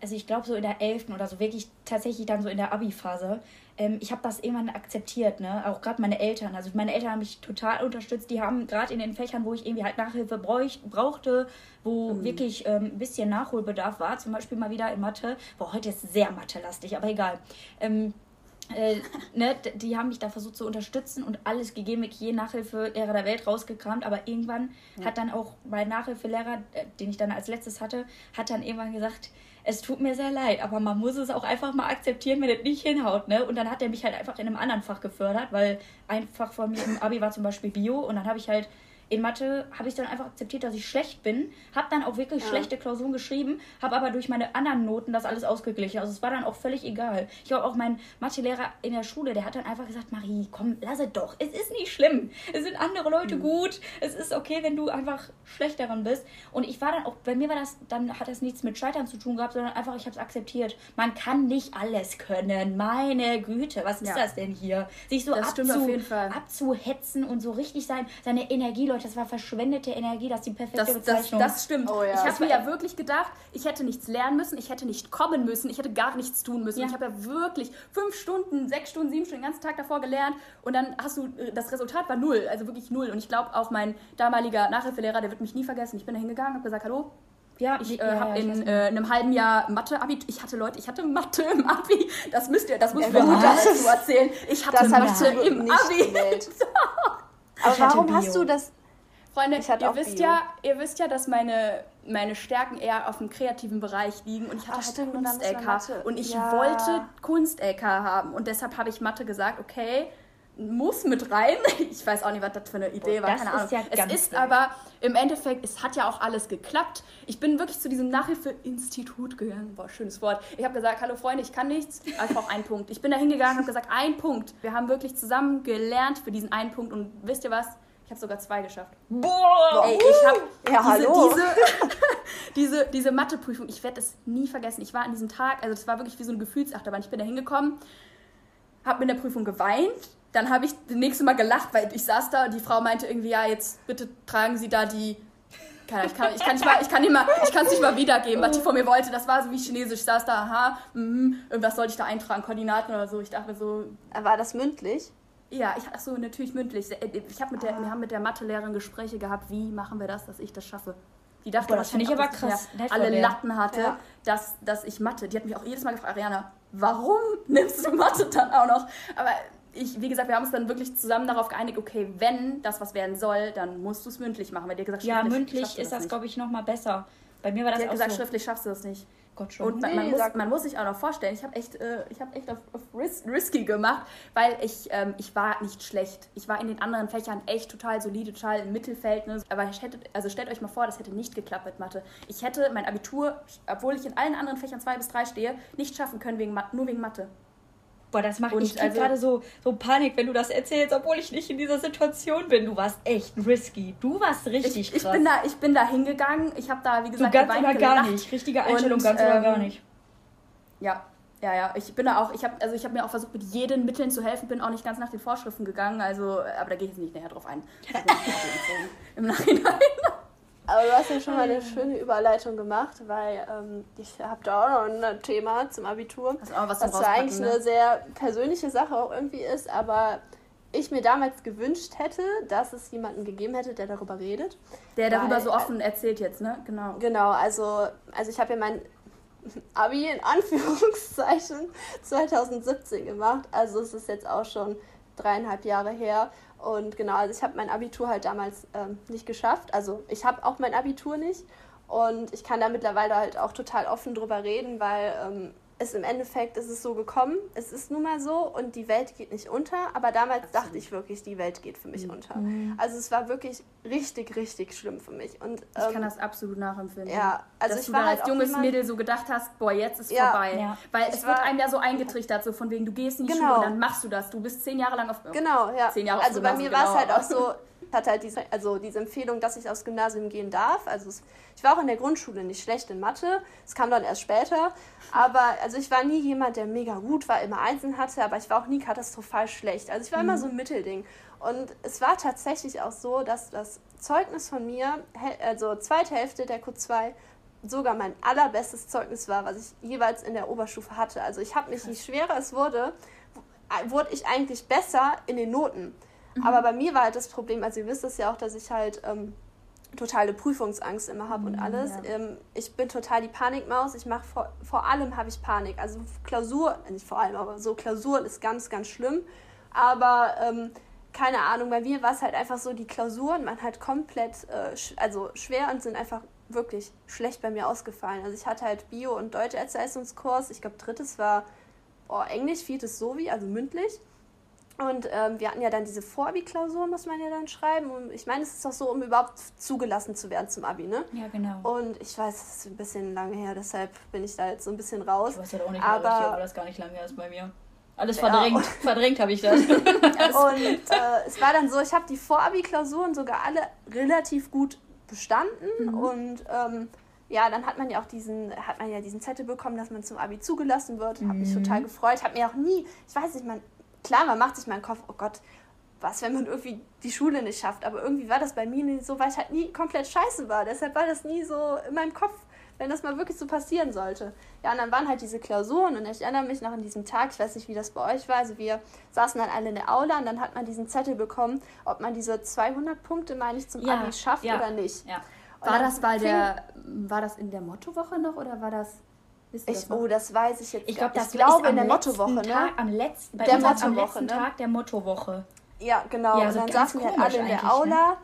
also ich glaube so in der 11. oder so, wirklich tatsächlich dann so in der Abi-Phase. Ähm, ich habe das irgendwann akzeptiert, ne? Auch gerade meine Eltern. Also meine Eltern haben mich total unterstützt. Die haben gerade in den Fächern, wo ich irgendwie halt Nachhilfe bräuch, brauchte, wo mhm. wirklich ähm, ein bisschen Nachholbedarf war, zum Beispiel mal wieder in Mathe. Boah, heute ist sehr Mathe-lastig, aber egal. Ähm, äh, ne, die haben mich da versucht zu unterstützen und alles gegeben, ich je Nachhilfelehrer der Welt rausgekramt, aber irgendwann ja. hat dann auch mein Nachhilfelehrer, äh, den ich dann als letztes hatte, hat dann irgendwann gesagt, es tut mir sehr leid, aber man muss es auch einfach mal akzeptieren, wenn es nicht hinhaut, ne? Und dann hat er mich halt einfach in einem anderen Fach gefördert, weil ein Fach von mir im Abi war zum Beispiel Bio und dann habe ich halt in Mathe habe ich dann einfach akzeptiert, dass ich schlecht bin, habe dann auch wirklich ja. schlechte Klausuren geschrieben, habe aber durch meine anderen Noten das alles ausgeglichen. Also es war dann auch völlig egal. Ich glaube auch mein Mathelehrer in der Schule, der hat dann einfach gesagt, Marie, komm, lass es doch. Es ist nicht schlimm. Es sind andere Leute mhm. gut. Es ist okay, wenn du einfach schlecht daran bist. Und ich war dann auch, bei mir war das, dann hat das nichts mit Scheitern zu tun gehabt, sondern einfach, ich habe es akzeptiert. Man kann nicht alles können. Meine Güte, was ist ja. das denn hier? Sich so abzu abzuhetzen und so richtig sein, seine Energie, Leute, das war verschwendete Energie, das ist die perfekte das, Bezeichnung. Das, das stimmt. Oh, ja. Ich habe mir ja wirklich gedacht, ich hätte nichts lernen müssen, ich hätte nicht kommen müssen, ich hätte gar nichts tun müssen. Ja. Ich habe ja wirklich fünf Stunden, sechs Stunden, sieben Stunden den ganzen Tag davor gelernt und dann hast du, äh, das Resultat war null, also wirklich null. Und ich glaube auch mein damaliger Nachhilfelehrer, der wird mich nie vergessen. Ich bin da hingegangen, habe gesagt, hallo, ja, ich äh, habe in äh, einem halben Jahr Mathe-Abi. Ich hatte Leute, ich hatte Mathe im Abi. Das müsst ihr, das muss mir gut dazu erzählen. Ich hatte Mathe im Abi. Aber warum hast du das? Freunde, ihr wisst, ja, ihr wisst ja, dass meine, meine Stärken eher auf dem kreativen Bereich liegen und ich hatte Ach, halt Kunst-LK und ich ja. wollte Kunst-LK haben und deshalb habe ich Mathe gesagt, okay, muss mit rein. Ich weiß auch nicht, was das für eine Idee war, keine Ahnung. Ja es ist schön. aber im Endeffekt, es hat ja auch alles geklappt. Ich bin wirklich zu diesem Nachhilfeinstitut gegangen. Boah, schönes Wort. Ich habe gesagt, hallo Freunde, ich kann nichts, einfach ein Punkt. Ich bin da hingegangen und habe gesagt, ein Punkt. Wir haben wirklich zusammen gelernt für diesen einen Punkt und wisst ihr was? Ich habe sogar zwei geschafft. Boah! Ey, ich habe ja, diese, hallo. diese, diese, diese Matheprüfung, ich werde es nie vergessen. Ich war an diesem Tag, also es war wirklich wie so eine Gefühlsachterbahn. Ich bin da hingekommen, habe in der Prüfung geweint. Dann habe ich das nächste Mal gelacht, weil ich saß da und die Frau meinte irgendwie, ja, jetzt bitte tragen Sie da die ich kann, ich kann nicht mal, ich kann nicht mal, ich kann es nicht mal wiedergeben, was die von mir wollte. Das war so wie Chinesisch. Ich saß da, aha, mh, irgendwas sollte ich da eintragen, Koordinaten oder so. Ich dachte mir so. War das mündlich? Ja, ich ach so natürlich mündlich. Äh, ich habe mit der, wir haben mit der Mathelehrerin Gespräche gehabt, wie machen wir das, dass ich das schaffe. Die dachte Boah, das finde ich aber krass. Ich alle Latten hatte, ja. dass, dass ich Mathe. Die hat mich auch jedes Mal gefragt, Ariana, warum nimmst du Mathe dann auch noch? Aber ich, wie gesagt, wir haben uns dann wirklich zusammen darauf geeinigt, okay, wenn das was werden soll, dann musst du es mündlich machen. Weil dir gesagt, ja, mündlich ist das, glaube ich, nochmal besser. Bei mir war das die hat auch gesagt, so. schriftlich schaffst du das nicht. Gott schon. Und man, man, muss, man muss sich auch noch vorstellen, ich habe echt, äh, ich hab echt auf, auf ris risky gemacht, weil ich, ähm, ich war nicht schlecht. Ich war in den anderen Fächern echt total solide, total im Mittelfeld. Ne? Aber ich hätte, also stellt euch mal vor, das hätte nicht geklappt mit Mathe. Ich hätte mein Abitur, obwohl ich in allen anderen Fächern zwei bis drei stehe, nicht schaffen können, wegen, nur wegen Mathe. Boah, das macht mich also, gerade so, so Panik, wenn du das erzählst, obwohl ich nicht in dieser Situation bin. Du warst echt risky. Du warst richtig ich, krass. Ich bin da, ich bin da hingegangen. Ich habe da, wie gesagt, du ganz oder gar nicht. Richtige Einstellung, und, ganz ähm, oder gar nicht. Ja, ja, ja. Ich bin da auch, ich habe also ich habe mir auch versucht, mit jeden Mitteln zu helfen, bin auch nicht ganz nach den Vorschriften gegangen. Also, aber da gehe ich jetzt nicht näher drauf ein. Im Nachhinein. Aber du hast ja schon mal eine schöne Überleitung gemacht, weil ähm, ich habe da auch noch ein Thema zum Abitur, also auch was, was eigentlich ne? eine sehr persönliche Sache auch irgendwie ist, aber ich mir damals gewünscht hätte, dass es jemanden gegeben hätte, der darüber redet. Der darüber weil, so offen erzählt jetzt, ne? Genau. Genau, also, also ich habe ja mein Abi in Anführungszeichen 2017 gemacht, also es ist jetzt auch schon dreieinhalb Jahre her und genau, also ich habe mein Abitur halt damals ähm, nicht geschafft. Also ich habe auch mein Abitur nicht. Und ich kann da mittlerweile halt auch total offen drüber reden, weil ähm, es im Endeffekt ist es so gekommen. Es ist nun mal so und die Welt geht nicht unter. Aber damals Absolut. dachte ich wirklich, die Welt geht für mich mhm. unter. Also es war wirklich richtig, richtig schlimm für mich. Und, ähm, ich kann das absolut nachempfinden. Ja, also Dass ich du war da als halt junges jemand, Mädel so gedacht hast, boah, jetzt ist ja, vorbei. Ja. Weil ich es wird einem ja so eingetrichtert, so von wegen, du gehst in die genau. Schule und dann machst du das. Du bist zehn Jahre lang auf Genau, ja. Zehn Jahre also bei mir war es halt auch so, ich hatte halt diese, also diese Empfehlung, dass ich aufs Gymnasium gehen darf. Also es, ich war auch in der Grundschule nicht schlecht in Mathe. Es kam dann erst später. Aber also ich war nie jemand, der mega gut war, immer Einsen hatte, aber ich war auch nie katastrophal schlecht. Also ich war mhm. immer so ein Mittelding. Und es war tatsächlich auch so, dass das Zeugnis von mir, also zweite Hälfte der Q2, sogar mein allerbestes Zeugnis war, was ich jeweils in der Oberstufe hatte. Also ich habe mich, je schwerer es wurde, wurde ich eigentlich besser in den Noten. Mhm. Aber bei mir war halt das Problem, also ihr wisst es ja auch, dass ich halt ähm, totale Prüfungsangst immer habe mhm, und alles. Ja. Ähm, ich bin total die Panikmaus. Ich mache vor, vor allem habe ich Panik. Also Klausur, nicht vor allem, aber so Klausuren ist ganz, ganz schlimm. Aber ähm, keine Ahnung, bei mir war es halt einfach so, die Klausuren man halt komplett, äh, sch also schwer und sind einfach wirklich schlecht bei mir ausgefallen. Also ich hatte halt Bio- und Deutsch als Leistungskurs. Ich glaube, drittes war oh, Englisch, viertes Sowie, also mündlich. Und ähm, wir hatten ja dann diese Vorabi-Klausur, muss man ja dann schreiben. Und ich meine, es ist doch so, um überhaupt zugelassen zu werden zum Abi, ne? Ja, genau. Und ich weiß, es ist ein bisschen lange her, deshalb bin ich da jetzt so ein bisschen raus. Ich weiß halt auch nicht aber, mehr, das gar nicht lange her ist bei mir. Alles verdrängt, ja, verdrängt habe ich das. und äh, es war dann so, ich habe die Vorabi-Klausuren sogar alle relativ gut bestanden mhm. und ähm, ja, dann hat man ja auch diesen, hat man ja diesen Zettel bekommen, dass man zum Abi zugelassen wird. Mhm. Habe mich total gefreut. Habe mir auch nie, ich weiß nicht, man klar, man macht sich mal einen Kopf, oh Gott, was, wenn man irgendwie die Schule nicht schafft. Aber irgendwie war das bei mir nicht so, weil ich halt nie komplett scheiße war. Deshalb war das nie so in meinem Kopf, wenn das mal wirklich so passieren sollte. Ja, und dann waren halt diese Klausuren und ich erinnere mich noch an diesem Tag, ich weiß nicht, wie das bei euch war, also wir saßen dann alle in der Aula und dann hat man diesen Zettel bekommen, ob man diese 200 Punkte, meine ich, zum ja, Abi schafft ja, oder nicht. Ja. War das bei der, war das in der Mottowoche noch oder war das ich, das oh, das weiß ich jetzt. Ich, glaub, das ich glaube, in der Mottowoche, ne? Am letzten, bei der Mottowoche, am letzten ne? Tag der Mottowoche. Ja, genau. Ja, und dann saßen wir halt alle in der Aula. Ne?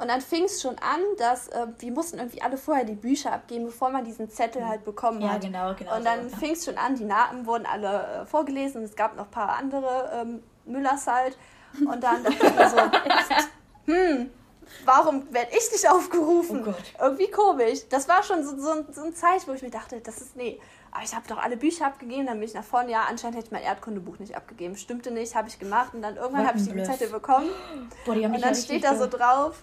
Und dann fing es schon an, dass äh, wir mussten irgendwie alle vorher die Bücher abgeben, bevor man diesen Zettel halt bekommen ja, hat. Ja, genau, genau. Und dann so, fing es schon an, die Namen wurden alle äh, vorgelesen. Es gab noch ein paar andere ähm, Müllers halt. Und dann dachte ich mir so, hm, warum werde ich nicht aufgerufen? Oh Irgendwie komisch. Das war schon so, so, so, ein Zeichen, wo ich mir dachte, das ist, nee. Aber ich habe doch alle Bücher abgegeben, dann bin ich nach vorne, ja, anscheinend hätte ich mein Erdkundebuch nicht abgegeben. Stimmte nicht, habe ich gemacht und dann irgendwann habe ich die Zettel bekommen. Boah, die und dann steht da so drauf,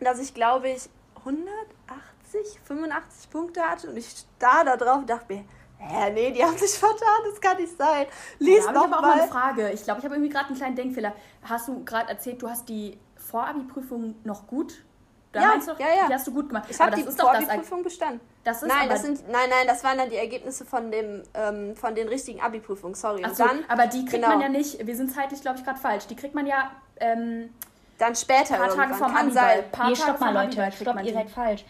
dass ich, glaube ich, 180, 85 Punkte hatte und ich da da drauf dachte mir, Hä, nee, die haben sich vertan, das kann nicht sein. Lies ja, noch ich habe auch mal eine Frage. Ich glaube, ich habe irgendwie gerade einen kleinen Denkfehler. Hast du gerade erzählt, du hast die Vorabi-Prüfung noch gut? Da ja, meinst du, ja, ja. Die hast du gut gemacht. Ich habe die Vorabi-Prüfung bestanden. Das ist nein, das sind, nein, nein, das waren dann die Ergebnisse von, dem, ähm, von den richtigen Abi-Prüfungen, sorry. Ach so, dann, aber die kriegt genau. man ja nicht, wir sind zeitlich, glaube ich, gerade falsch. Die kriegt man ja... Ähm, dann später paar Tage vom Kann sein. Paar nee, stopp mal, Leute. Stopp, ihr seid falsch.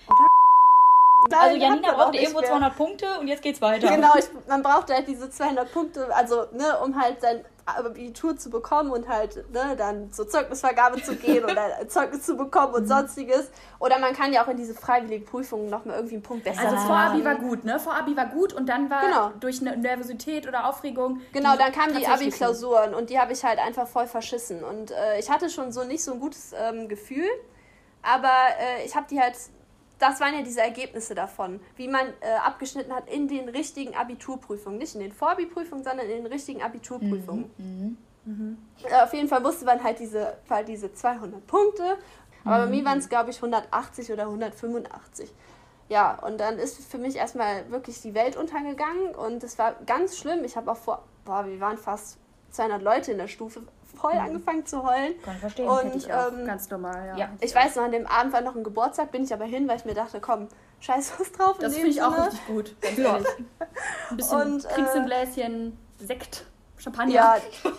Nein, also Janina brauchte irgendwo 200 Punkte und jetzt geht's weiter. Genau, ich, man braucht halt diese 200 Punkte, also ne, um halt sein Abitur zu bekommen und halt ne, dann zur Zeugnisvergabe zu gehen oder Zeugnis zu bekommen und mhm. sonstiges. Oder man kann ja auch in diese freiwillige Prüfung nochmal irgendwie einen Punkt besser Also Vorabi war gut, ne? Vorabi war gut und dann war genau. durch eine Nervosität oder Aufregung. Genau, dann kamen die Abi-Klausuren und die habe ich halt einfach voll verschissen. Und äh, ich hatte schon so nicht so ein gutes ähm, Gefühl, aber äh, ich habe die halt das waren ja diese Ergebnisse davon, wie man äh, abgeschnitten hat in den richtigen Abiturprüfungen. Nicht in den Vorbi-Prüfungen, sondern in den richtigen Abiturprüfungen. Mhm. Mhm. Äh, auf jeden Fall wusste man halt diese, halt diese 200 Punkte. Aber mhm. bei mir mhm. waren es, glaube ich, 180 oder 185. Ja, und dann ist für mich erstmal wirklich die Welt untergegangen und es war ganz schlimm. Ich habe auch vor, boah, wir waren fast 200 Leute in der Stufe voll mhm. angefangen zu heulen. Kann verstehen, und, ich. Ähm, ganz normal, ja. ja. Ich weiß noch, an dem Abend war noch ein Geburtstag, bin ich aber hin, weil ich mir dachte, komm, scheiß was drauf. Das finde ich auch richtig gut, ehrlich. Ein bisschen und, kriegst ein Bläschen Sekt, Champagner. Ja,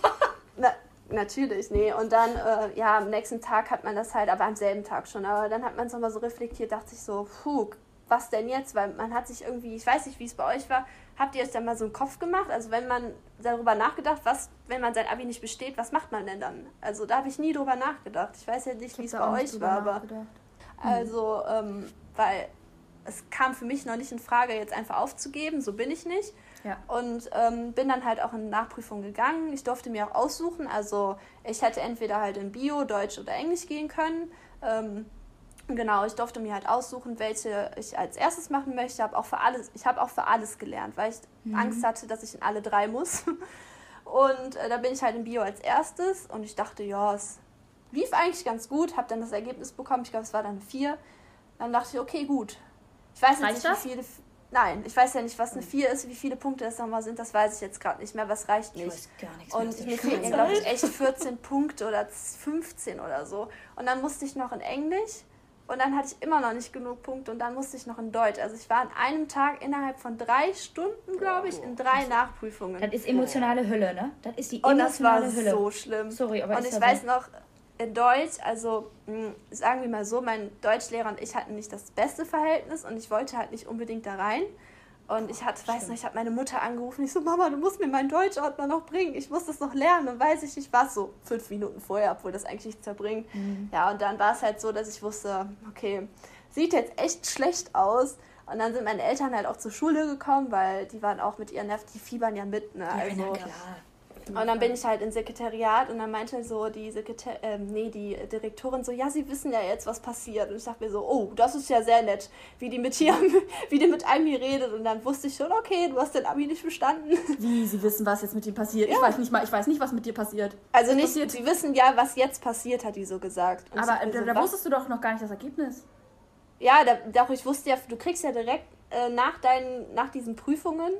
na, natürlich, nee. Und dann, äh, ja, am nächsten Tag hat man das halt, aber am selben Tag schon. Aber dann hat man es nochmal so reflektiert, dachte ich so, puh, was denn jetzt? Weil man hat sich irgendwie, ich weiß nicht, wie es bei euch war, habt ihr euch dann mal so einen Kopf gemacht? Also wenn man darüber nachgedacht, was, wenn man sein Abi nicht besteht, was macht man denn dann? Also da habe ich nie drüber nachgedacht. Ich weiß ja nicht, wie es bei euch war, aber also, ähm, weil es kam für mich noch nicht in Frage, jetzt einfach aufzugeben, so bin ich nicht. Ja. Und ähm, bin dann halt auch in Nachprüfung gegangen. Ich durfte mir auch aussuchen, also ich hätte entweder halt in Bio, Deutsch oder Englisch gehen können. Ähm, Genau, ich durfte mir halt aussuchen, welche ich als erstes machen möchte. Hab auch für alles, ich habe auch für alles gelernt, weil ich mhm. Angst hatte, dass ich in alle drei muss. Und äh, da bin ich halt in Bio als erstes und ich dachte, ja, es lief eigentlich ganz gut. Habe dann das Ergebnis bekommen, ich glaube, es war dann vier. Dann dachte ich, okay, gut. Ich weiß jetzt nicht, wie viele. Nein, ich weiß ja nicht, was eine 4 ist, wie viele Punkte es nochmal sind, das weiß ich jetzt gerade nicht mehr, was reicht nicht. Ich weiß gar nichts Und mir fehlten, glaube ich, echt 14 Punkte oder 15 oder so. Und dann musste ich noch in Englisch und dann hatte ich immer noch nicht genug Punkte und dann musste ich noch in Deutsch. Also ich war an einem Tag innerhalb von drei Stunden, glaube ich, in drei Nachprüfungen. Das ist emotionale Hölle, ne? Das ist die emotionale Hölle. Und das war Hölle. so schlimm. Sorry, aber Und ich weiß so. noch, in Deutsch, also hm, sagen wir mal so, mein Deutschlehrer und ich hatten nicht das beste Verhältnis und ich wollte halt nicht unbedingt da rein. Und ich hatte, weiß noch, ich habe meine Mutter angerufen. Ich so, Mama, du musst mir meinen Deutschordner noch bringen. Ich muss das noch lernen. Und weiß ich nicht was, so fünf Minuten vorher, obwohl das eigentlich nichts verbringt. Mhm. Ja, und dann war es halt so, dass ich wusste, okay, sieht jetzt echt schlecht aus. Und dann sind meine Eltern halt auch zur Schule gekommen, weil die waren auch mit ihren Nerven, die fiebern ja mit. Ne? Also, ja, klar. Und dann bin ich halt ins Sekretariat und dann meinte so die Sekretär, ähm, nee, die Direktorin so, ja, sie wissen ja jetzt, was passiert. Und ich dachte mir so, oh, das ist ja sehr nett, wie die mit hier, wie die mit einem hier redet. Und dann wusste ich schon, okay, du hast den Abi nicht bestanden. Wie, sie wissen, was jetzt mit dir passiert? Ja. Ich weiß nicht mal, ich weiß nicht, was mit dir passiert. Also nicht, passiert? sie wissen ja, was jetzt passiert, hat die so gesagt. Und Aber da, so, da wusstest du doch noch gar nicht das Ergebnis. Ja, da, doch, ich wusste ja, du kriegst ja direkt äh, nach deinen, nach diesen Prüfungen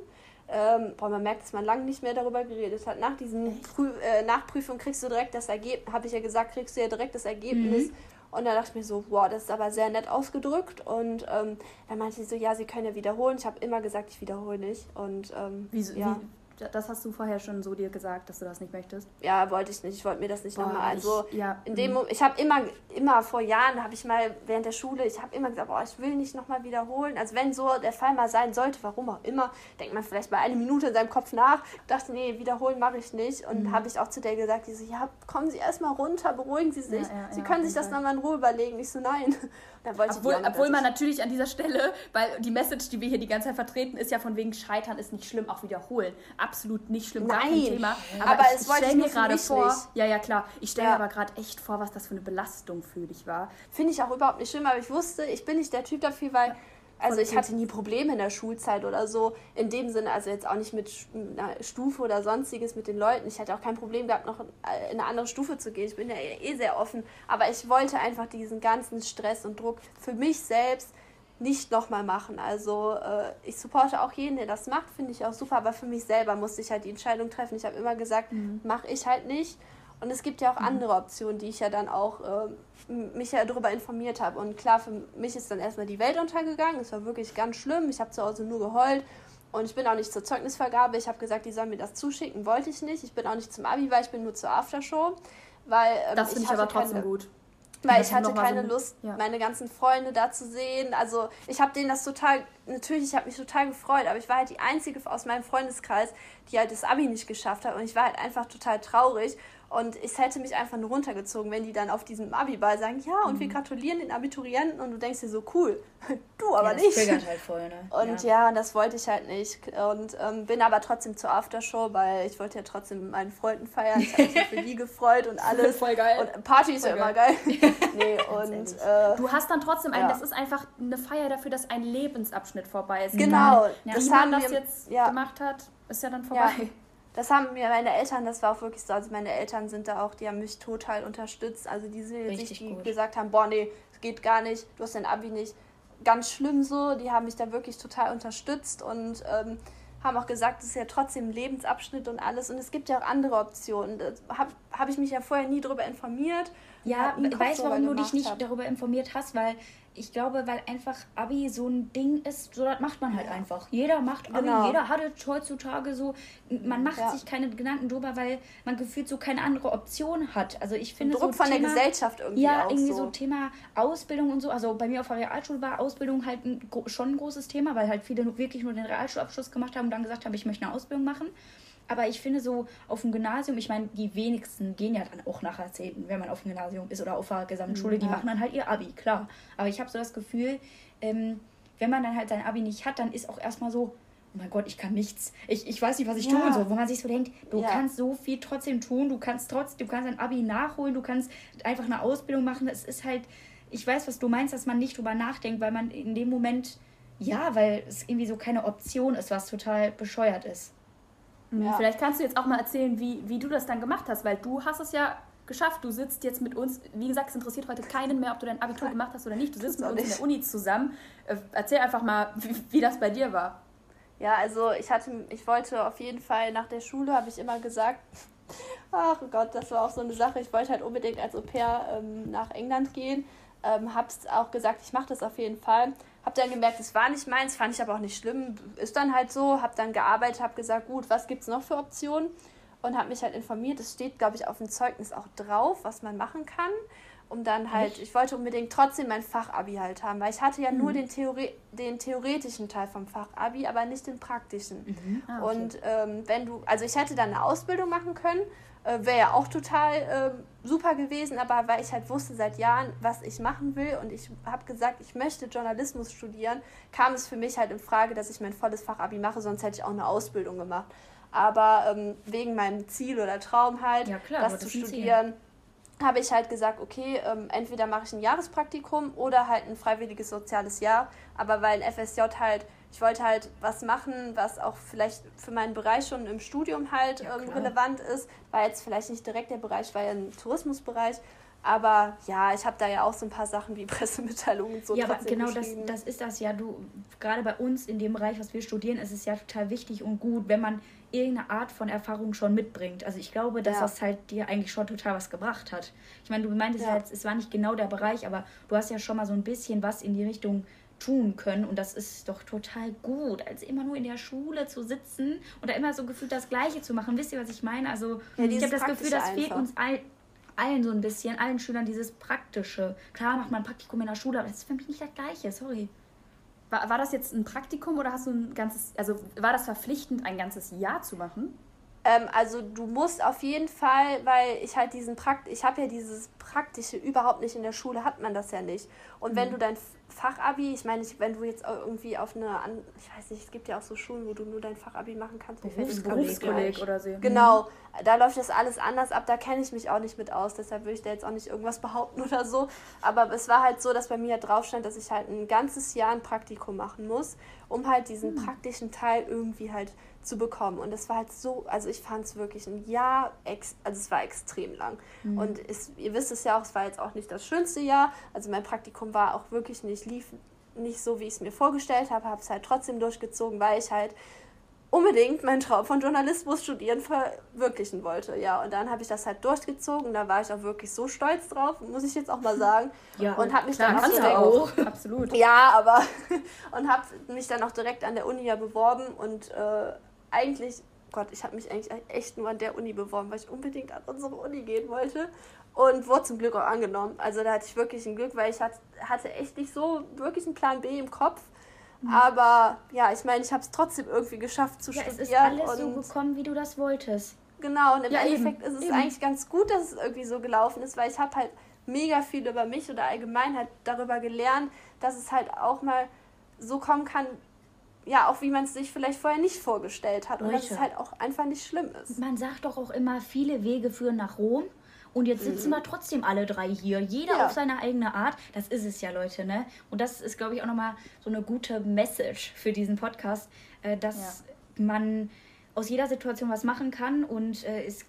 ähm, boah, man merkt, dass man lange nicht mehr darüber geredet hat. Nach diesen Prü äh, Nachprüfungen kriegst du direkt das Ergebnis, habe ich ja gesagt, kriegst du ja direkt das Ergebnis. Mhm. Und da dachte ich mir so, wow, das ist aber sehr nett ausgedrückt. Und ähm, dann meinte sie so, ja, sie können ja wiederholen. Ich habe immer gesagt, ich wiederhole nicht. Und ähm, Wieso, ja. Das hast du vorher schon so dir gesagt, dass du das nicht möchtest? Ja, wollte ich nicht. Ich wollte mir das nicht nochmal. Also ich, ja, in dem mhm. ich habe immer, immer vor Jahren habe ich mal während der Schule, ich habe immer gesagt, boah, ich will nicht nochmal wiederholen. Also wenn so der Fall mal sein sollte, warum auch immer, denkt man vielleicht mal eine Minute in seinem Kopf nach. Dachte, nee, wiederholen mache ich nicht. Und mhm. habe ich auch zu der gesagt, die so, ja, kommen Sie erstmal runter, beruhigen Sie sich. Ja, ja, Sie können sich das nochmal in Ruhe überlegen. Ich so, nein. Obwohl, obwohl man natürlich an dieser Stelle, weil die Message, die wir hier die ganze Zeit vertreten, ist ja von wegen Scheitern ist nicht schlimm, auch wiederholen. Absolut nicht schlimm, Nein, kein Thema. Aber, aber ich, es wollte ich mir gerade vor. Nicht. Ja, ja, klar. Ich stelle ja. mir aber gerade echt vor, was das für eine Belastung für dich war. Finde ich auch überhaupt nicht schlimm, aber ich wusste, ich bin nicht der Typ dafür, weil. Ja also ich hatte nie Probleme in der Schulzeit oder so. In dem Sinne, also jetzt auch nicht mit einer Stufe oder sonstiges mit den Leuten. Ich hatte auch kein Problem gehabt, noch in eine andere Stufe zu gehen. Ich bin ja eh sehr offen. Aber ich wollte einfach diesen ganzen Stress und Druck für mich selbst nicht nochmal machen. Also äh, ich supporte auch jeden, der das macht, finde ich auch super. Aber für mich selber musste ich halt die Entscheidung treffen. Ich habe immer gesagt, mhm. mache ich halt nicht. Und es gibt ja auch mhm. andere Optionen, die ich ja dann auch äh, mich ja darüber informiert habe. Und klar, für mich ist dann erstmal die Welt untergegangen. Es war wirklich ganz schlimm. Ich habe zu Hause nur geheult. Und ich bin auch nicht zur Zeugnisvergabe. Ich habe gesagt, die sollen mir das zuschicken. Wollte ich nicht. Ich bin auch nicht zum Abi, weil ich bin nur zur Aftershow. Weil, ähm, das finde ich, ich aber trotzdem keine, gut. Weil ich hatte keine so, Lust, ja. meine ganzen Freunde da zu sehen. Also ich habe denen das total natürlich, ich habe mich total gefreut, aber ich war halt die Einzige aus meinem Freundeskreis, die halt das Abi nicht geschafft hat. Und ich war halt einfach total traurig. Und es hätte mich einfach nur runtergezogen, wenn die dann auf diesem Abi-Ball sagen, ja, und mhm. wir gratulieren den Abiturienten und du denkst dir so, cool, du aber ja, das nicht. Das halt voll, ne? Und ja. ja, das wollte ich halt nicht. Und ähm, bin aber trotzdem zur Aftershow, weil ich wollte ja trotzdem mit meinen Freunden feiern. Ich habe mich für die gefreut und alles. Voll geil. Und Party ist ja immer geil. nee, und, äh, du hast dann trotzdem ein, das ist einfach eine Feier dafür, dass ein Lebensabschnitt vorbei ist. Genau. Ja. Das Wie man das wir, jetzt gemacht hat, ist ja dann vorbei das haben mir meine Eltern, das war auch wirklich so, also meine Eltern sind da auch, die haben mich total unterstützt. Also die sind jetzt nicht, die gut. gesagt haben, boah, nee, es geht gar nicht, du hast dein Abi nicht. Ganz schlimm so, die haben mich da wirklich total unterstützt und ähm, haben auch gesagt, es ist ja trotzdem ein Lebensabschnitt und alles. Und es gibt ja auch andere Optionen. Da habe hab ich mich ja vorher nie darüber informiert. Ja, weißt du, warum du dich nicht hab. darüber informiert hast? Weil ich glaube, weil einfach Abi so ein Ding ist, so das macht man halt einfach. Jeder macht Abi, genau. jeder hat es heutzutage so. Man macht ja. sich keine Gedanken drüber, weil man gefühlt so keine andere Option hat. Also ich finde Druck so von Thema, der Gesellschaft irgendwie Ja, irgendwie so. so. Thema Ausbildung und so. Also bei mir auf der Realschule war Ausbildung halt ein, schon ein großes Thema, weil halt viele wirklich nur den Realschulabschluss gemacht haben und dann gesagt haben, ich möchte eine Ausbildung machen. Aber ich finde so auf dem Gymnasium, ich meine, die wenigsten gehen ja dann auch nach Jahrzehnten, wenn man auf dem Gymnasium ist oder auf der Gesamtschule, ja. die machen dann halt ihr Abi, klar. Aber ich habe so das Gefühl, ähm, wenn man dann halt sein Abi nicht hat, dann ist auch erstmal so, oh mein Gott, ich kann nichts. Ich, ich weiß nicht, was ich ja. tun soll. Wo man sich so denkt, du ja. kannst so viel trotzdem tun, du kannst trotzdem, du kannst ein Abi nachholen, du kannst einfach eine Ausbildung machen. Es ist halt, ich weiß, was du meinst, dass man nicht drüber nachdenkt, weil man in dem Moment, ja, weil es irgendwie so keine Option ist, was total bescheuert ist. Mhm. Ja. Vielleicht kannst du jetzt auch mal erzählen, wie, wie du das dann gemacht hast, weil du hast es ja geschafft. Du sitzt jetzt mit uns, wie gesagt, es interessiert heute keinen mehr, ob du dein Abitur gemacht hast oder nicht. Du sitzt mit uns in der Uni zusammen. Äh, erzähl einfach mal, wie, wie das bei dir war. Ja, also ich hatte, ich wollte auf jeden Fall nach der Schule, habe ich immer gesagt, ach Gott, das war auch so eine Sache. Ich wollte halt unbedingt als Au pair ähm, nach England gehen. Ähm, hab's auch gesagt, ich mache das auf jeden Fall. Hab dann gemerkt, es war nicht meins, fand ich aber auch nicht schlimm. Ist dann halt so, hab dann gearbeitet, hab gesagt, gut, was gibt's noch für Optionen? Und hab mich halt informiert. Es steht, glaube ich, auf dem Zeugnis auch drauf, was man machen kann. Um dann halt, Echt? ich wollte unbedingt trotzdem mein Fachabi halt haben, weil ich hatte ja mhm. nur den, Theori den theoretischen Teil vom Fachabi, aber nicht den praktischen. Mhm. Ah, okay. Und ähm, wenn du, also ich hätte dann eine Ausbildung machen können äh, Wäre ja auch total äh, super gewesen, aber weil ich halt wusste seit Jahren, was ich machen will und ich habe gesagt, ich möchte Journalismus studieren, kam es für mich halt in Frage, dass ich mein volles Fachabi mache, sonst hätte ich auch eine Ausbildung gemacht. Aber ähm, wegen meinem Ziel oder Traum halt, ja, klar, das zu studieren, habe ich halt gesagt, okay, ähm, entweder mache ich ein Jahrespraktikum oder halt ein freiwilliges soziales Jahr. Aber weil ein FSJ halt ich wollte halt was machen, was auch vielleicht für meinen Bereich schon im Studium halt ja, ähm, relevant ist. War jetzt vielleicht nicht direkt der Bereich, war ja ein Tourismusbereich. Aber ja, ich habe da ja auch so ein paar Sachen wie Pressemitteilungen und so. Ja, aber genau das, das ist das ja. Du, gerade bei uns in dem Bereich, was wir studieren, ist es ja total wichtig und gut, wenn man irgendeine Art von Erfahrung schon mitbringt. Also ich glaube, dass ja. das halt dir eigentlich schon total was gebracht hat. Ich meine, du meintest ja. jetzt, es war nicht genau der Bereich, aber du hast ja schon mal so ein bisschen was in die Richtung tun können. Und das ist doch total gut, als immer nur in der Schule zu sitzen und da immer so gefühlt das Gleiche zu machen. Wisst ihr, was ich meine? Also ja, ich habe das Gefühl, das fehlt uns all, allen so ein bisschen, allen Schülern dieses Praktische. Klar macht man ein Praktikum in der Schule, aber das ist für mich nicht das Gleiche, sorry. War, war das jetzt ein Praktikum oder hast du ein ganzes, also war das verpflichtend, ein ganzes Jahr zu machen? Ähm, also du musst auf jeden Fall, weil ich halt diesen Prakt, ich habe ja dieses Praktische überhaupt nicht in der Schule, hat man das ja nicht. Und mhm. wenn du dein Fachabi, ich meine, wenn du jetzt irgendwie auf eine, ich weiß nicht, es gibt ja auch so Schulen, wo du nur dein Fachabi machen kannst. Berufskolleg oder so. Genau, da läuft das alles anders ab, da kenne ich mich auch nicht mit aus, deshalb würde ich da jetzt auch nicht irgendwas behaupten oder so. Aber es war halt so, dass bei mir halt drauf stand, dass ich halt ein ganzes Jahr ein Praktikum machen muss, um halt diesen mhm. praktischen Teil irgendwie halt zu bekommen. Und das war halt so, also ich fand es wirklich ein Jahr, ex, also es war extrem lang. Mhm. Und es, ihr wisst es ja auch, es war jetzt auch nicht das schönste Jahr. Also mein Praktikum war auch wirklich nicht, lief nicht so, wie ich es mir vorgestellt habe, habe es halt trotzdem durchgezogen, weil ich halt unbedingt meinen Traum von Journalismus studieren verwirklichen wollte. Ja, und dann habe ich das halt durchgezogen. Da war ich auch wirklich so stolz drauf, muss ich jetzt auch mal sagen. Ja, und habe mich dann auch, direkt, auch. Absolut. Ja, aber und habe mich dann auch direkt an der Uni ja beworben und äh, eigentlich, Gott, ich habe mich eigentlich echt nur an der Uni beworben, weil ich unbedingt an unsere Uni gehen wollte. Und wurde zum Glück auch angenommen. Also da hatte ich wirklich ein Glück, weil ich hatte, echt nicht so wirklich einen Plan B im Kopf. Mhm. Aber ja, ich meine, ich habe es trotzdem irgendwie geschafft zu ja, studieren. Es ist alles so gekommen, wie du das wolltest. Genau, und im ja, Endeffekt eben, ist es eben. eigentlich ganz gut, dass es irgendwie so gelaufen ist, weil ich habe halt mega viel über mich oder allgemein halt darüber gelernt, dass es halt auch mal so kommen kann, ja, auch wie man es sich vielleicht vorher nicht vorgestellt hat. Und dass es halt auch einfach nicht schlimm ist. Man sagt doch auch immer, viele Wege führen nach Rom. Und jetzt sitzen wir trotzdem alle drei hier. Jeder Mhm. Ja. auf seine eigene Art. Das ist es ja, Leute, ne? Und das ist, glaube ich, auch nochmal so eine gute Message für diesen Podcast, äh, dass man aus jeder Situation was machen kann und äh, es,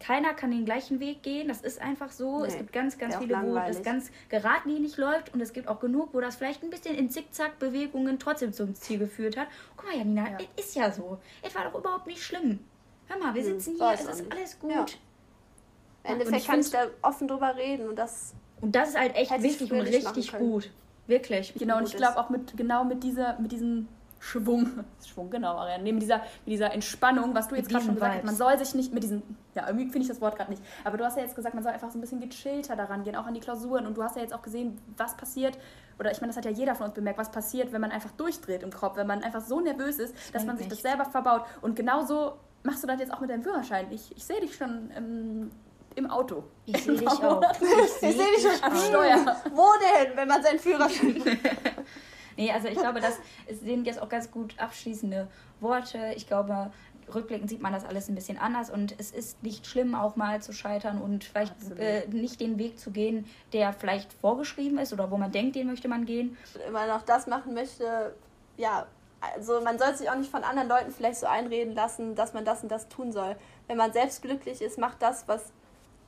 keiner kann den gleichen Weg gehen. Das ist einfach so. Es Nee, gibt ganz, ganz viele, wo das ganz geradlinig läuft und es gibt auch genug, wo das vielleicht ein bisschen in Zickzack-Bewegungen trotzdem zum Ziel geführt hat. Guck mal, Janina, Ja. es ist ja so. Es war doch überhaupt nicht schlimm. Hör mal, wir sitzen hier, es es ist nicht. alles gut. Ja. Im und Endeffekt ich kann ich da offen drüber reden und das Und das ist halt echt wichtig und richtig gut. Wirklich. Genau, und ich ist. glaube auch mit genau mit dieser, mit diesem Schwung, Schwung, genau, Ariane, nee, mit dieser, mit dieser Entspannung, was du jetzt gerade schon gesagt hast, man soll sich nicht mit diesen, ja, irgendwie finde ich das Wort gerade nicht, aber du hast ja jetzt gesagt, man soll einfach so ein bisschen gechillter daran gehen, auch an die Klausuren und du hast ja jetzt auch gesehen, was passiert, oder ich meine, das hat ja jeder von uns bemerkt, was passiert, wenn man einfach durchdreht im Kopf, wenn man einfach so nervös ist, dass man sich das nicht. selber verbaut und genauso machst du das jetzt auch mit deinem Führerschein. Ich, ich sehe dich schon im, im Auto. Ich sehe dich auch. Ich sehe dich schon am Steuer. Wo denn, wenn man seinen Führerschein Nee, also ich glaube, das sind jetzt auch ganz gut abschließende Worte. Ich glaube, rückblickend sieht man das alles ein bisschen anders und es ist nicht schlimm, auch mal zu scheitern und vielleicht äh, nicht den Weg zu gehen, der vielleicht vorgeschrieben ist oder wo man denkt, den möchte man gehen. immer noch das machen möchte, ja, also man soll sich auch nicht von anderen Leuten vielleicht so einreden lassen, dass man das und das tun soll. Wenn man selbst glücklich ist, mach das, was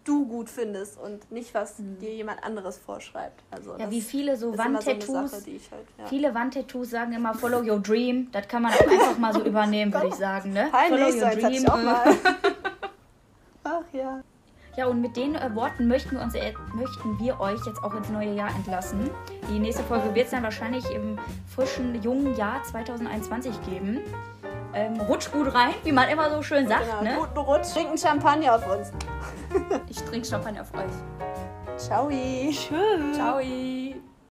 du gut findest und nicht, was dir jemand anderes vorschreibt. Also Mhm. Ja, wie viele so so Wandtattoos. Sache, ich halt, ja. Viele Wandtattoos sagen immer Follow your dream. Das kann man auch einfach mal so übernehmen, würde ich sagen. Ne? Peinlich, so hatte ich auch äh. mal. Ach ja. Ja, und mit den äh, Worten möchten wir, uns, äh, möchten wir euch jetzt auch ins neue Jahr entlassen. Die nächste Folge wird es dann wahrscheinlich im frischen, jungen Jahr 2021 geben. Ähm, rutscht gut rein, wie man immer so schön sagt. Genau, ne? guten Rutsch. Trinken Champagner auf uns. Ich trinke Champagner auf euch. Ciao. Tschüss. Ciao.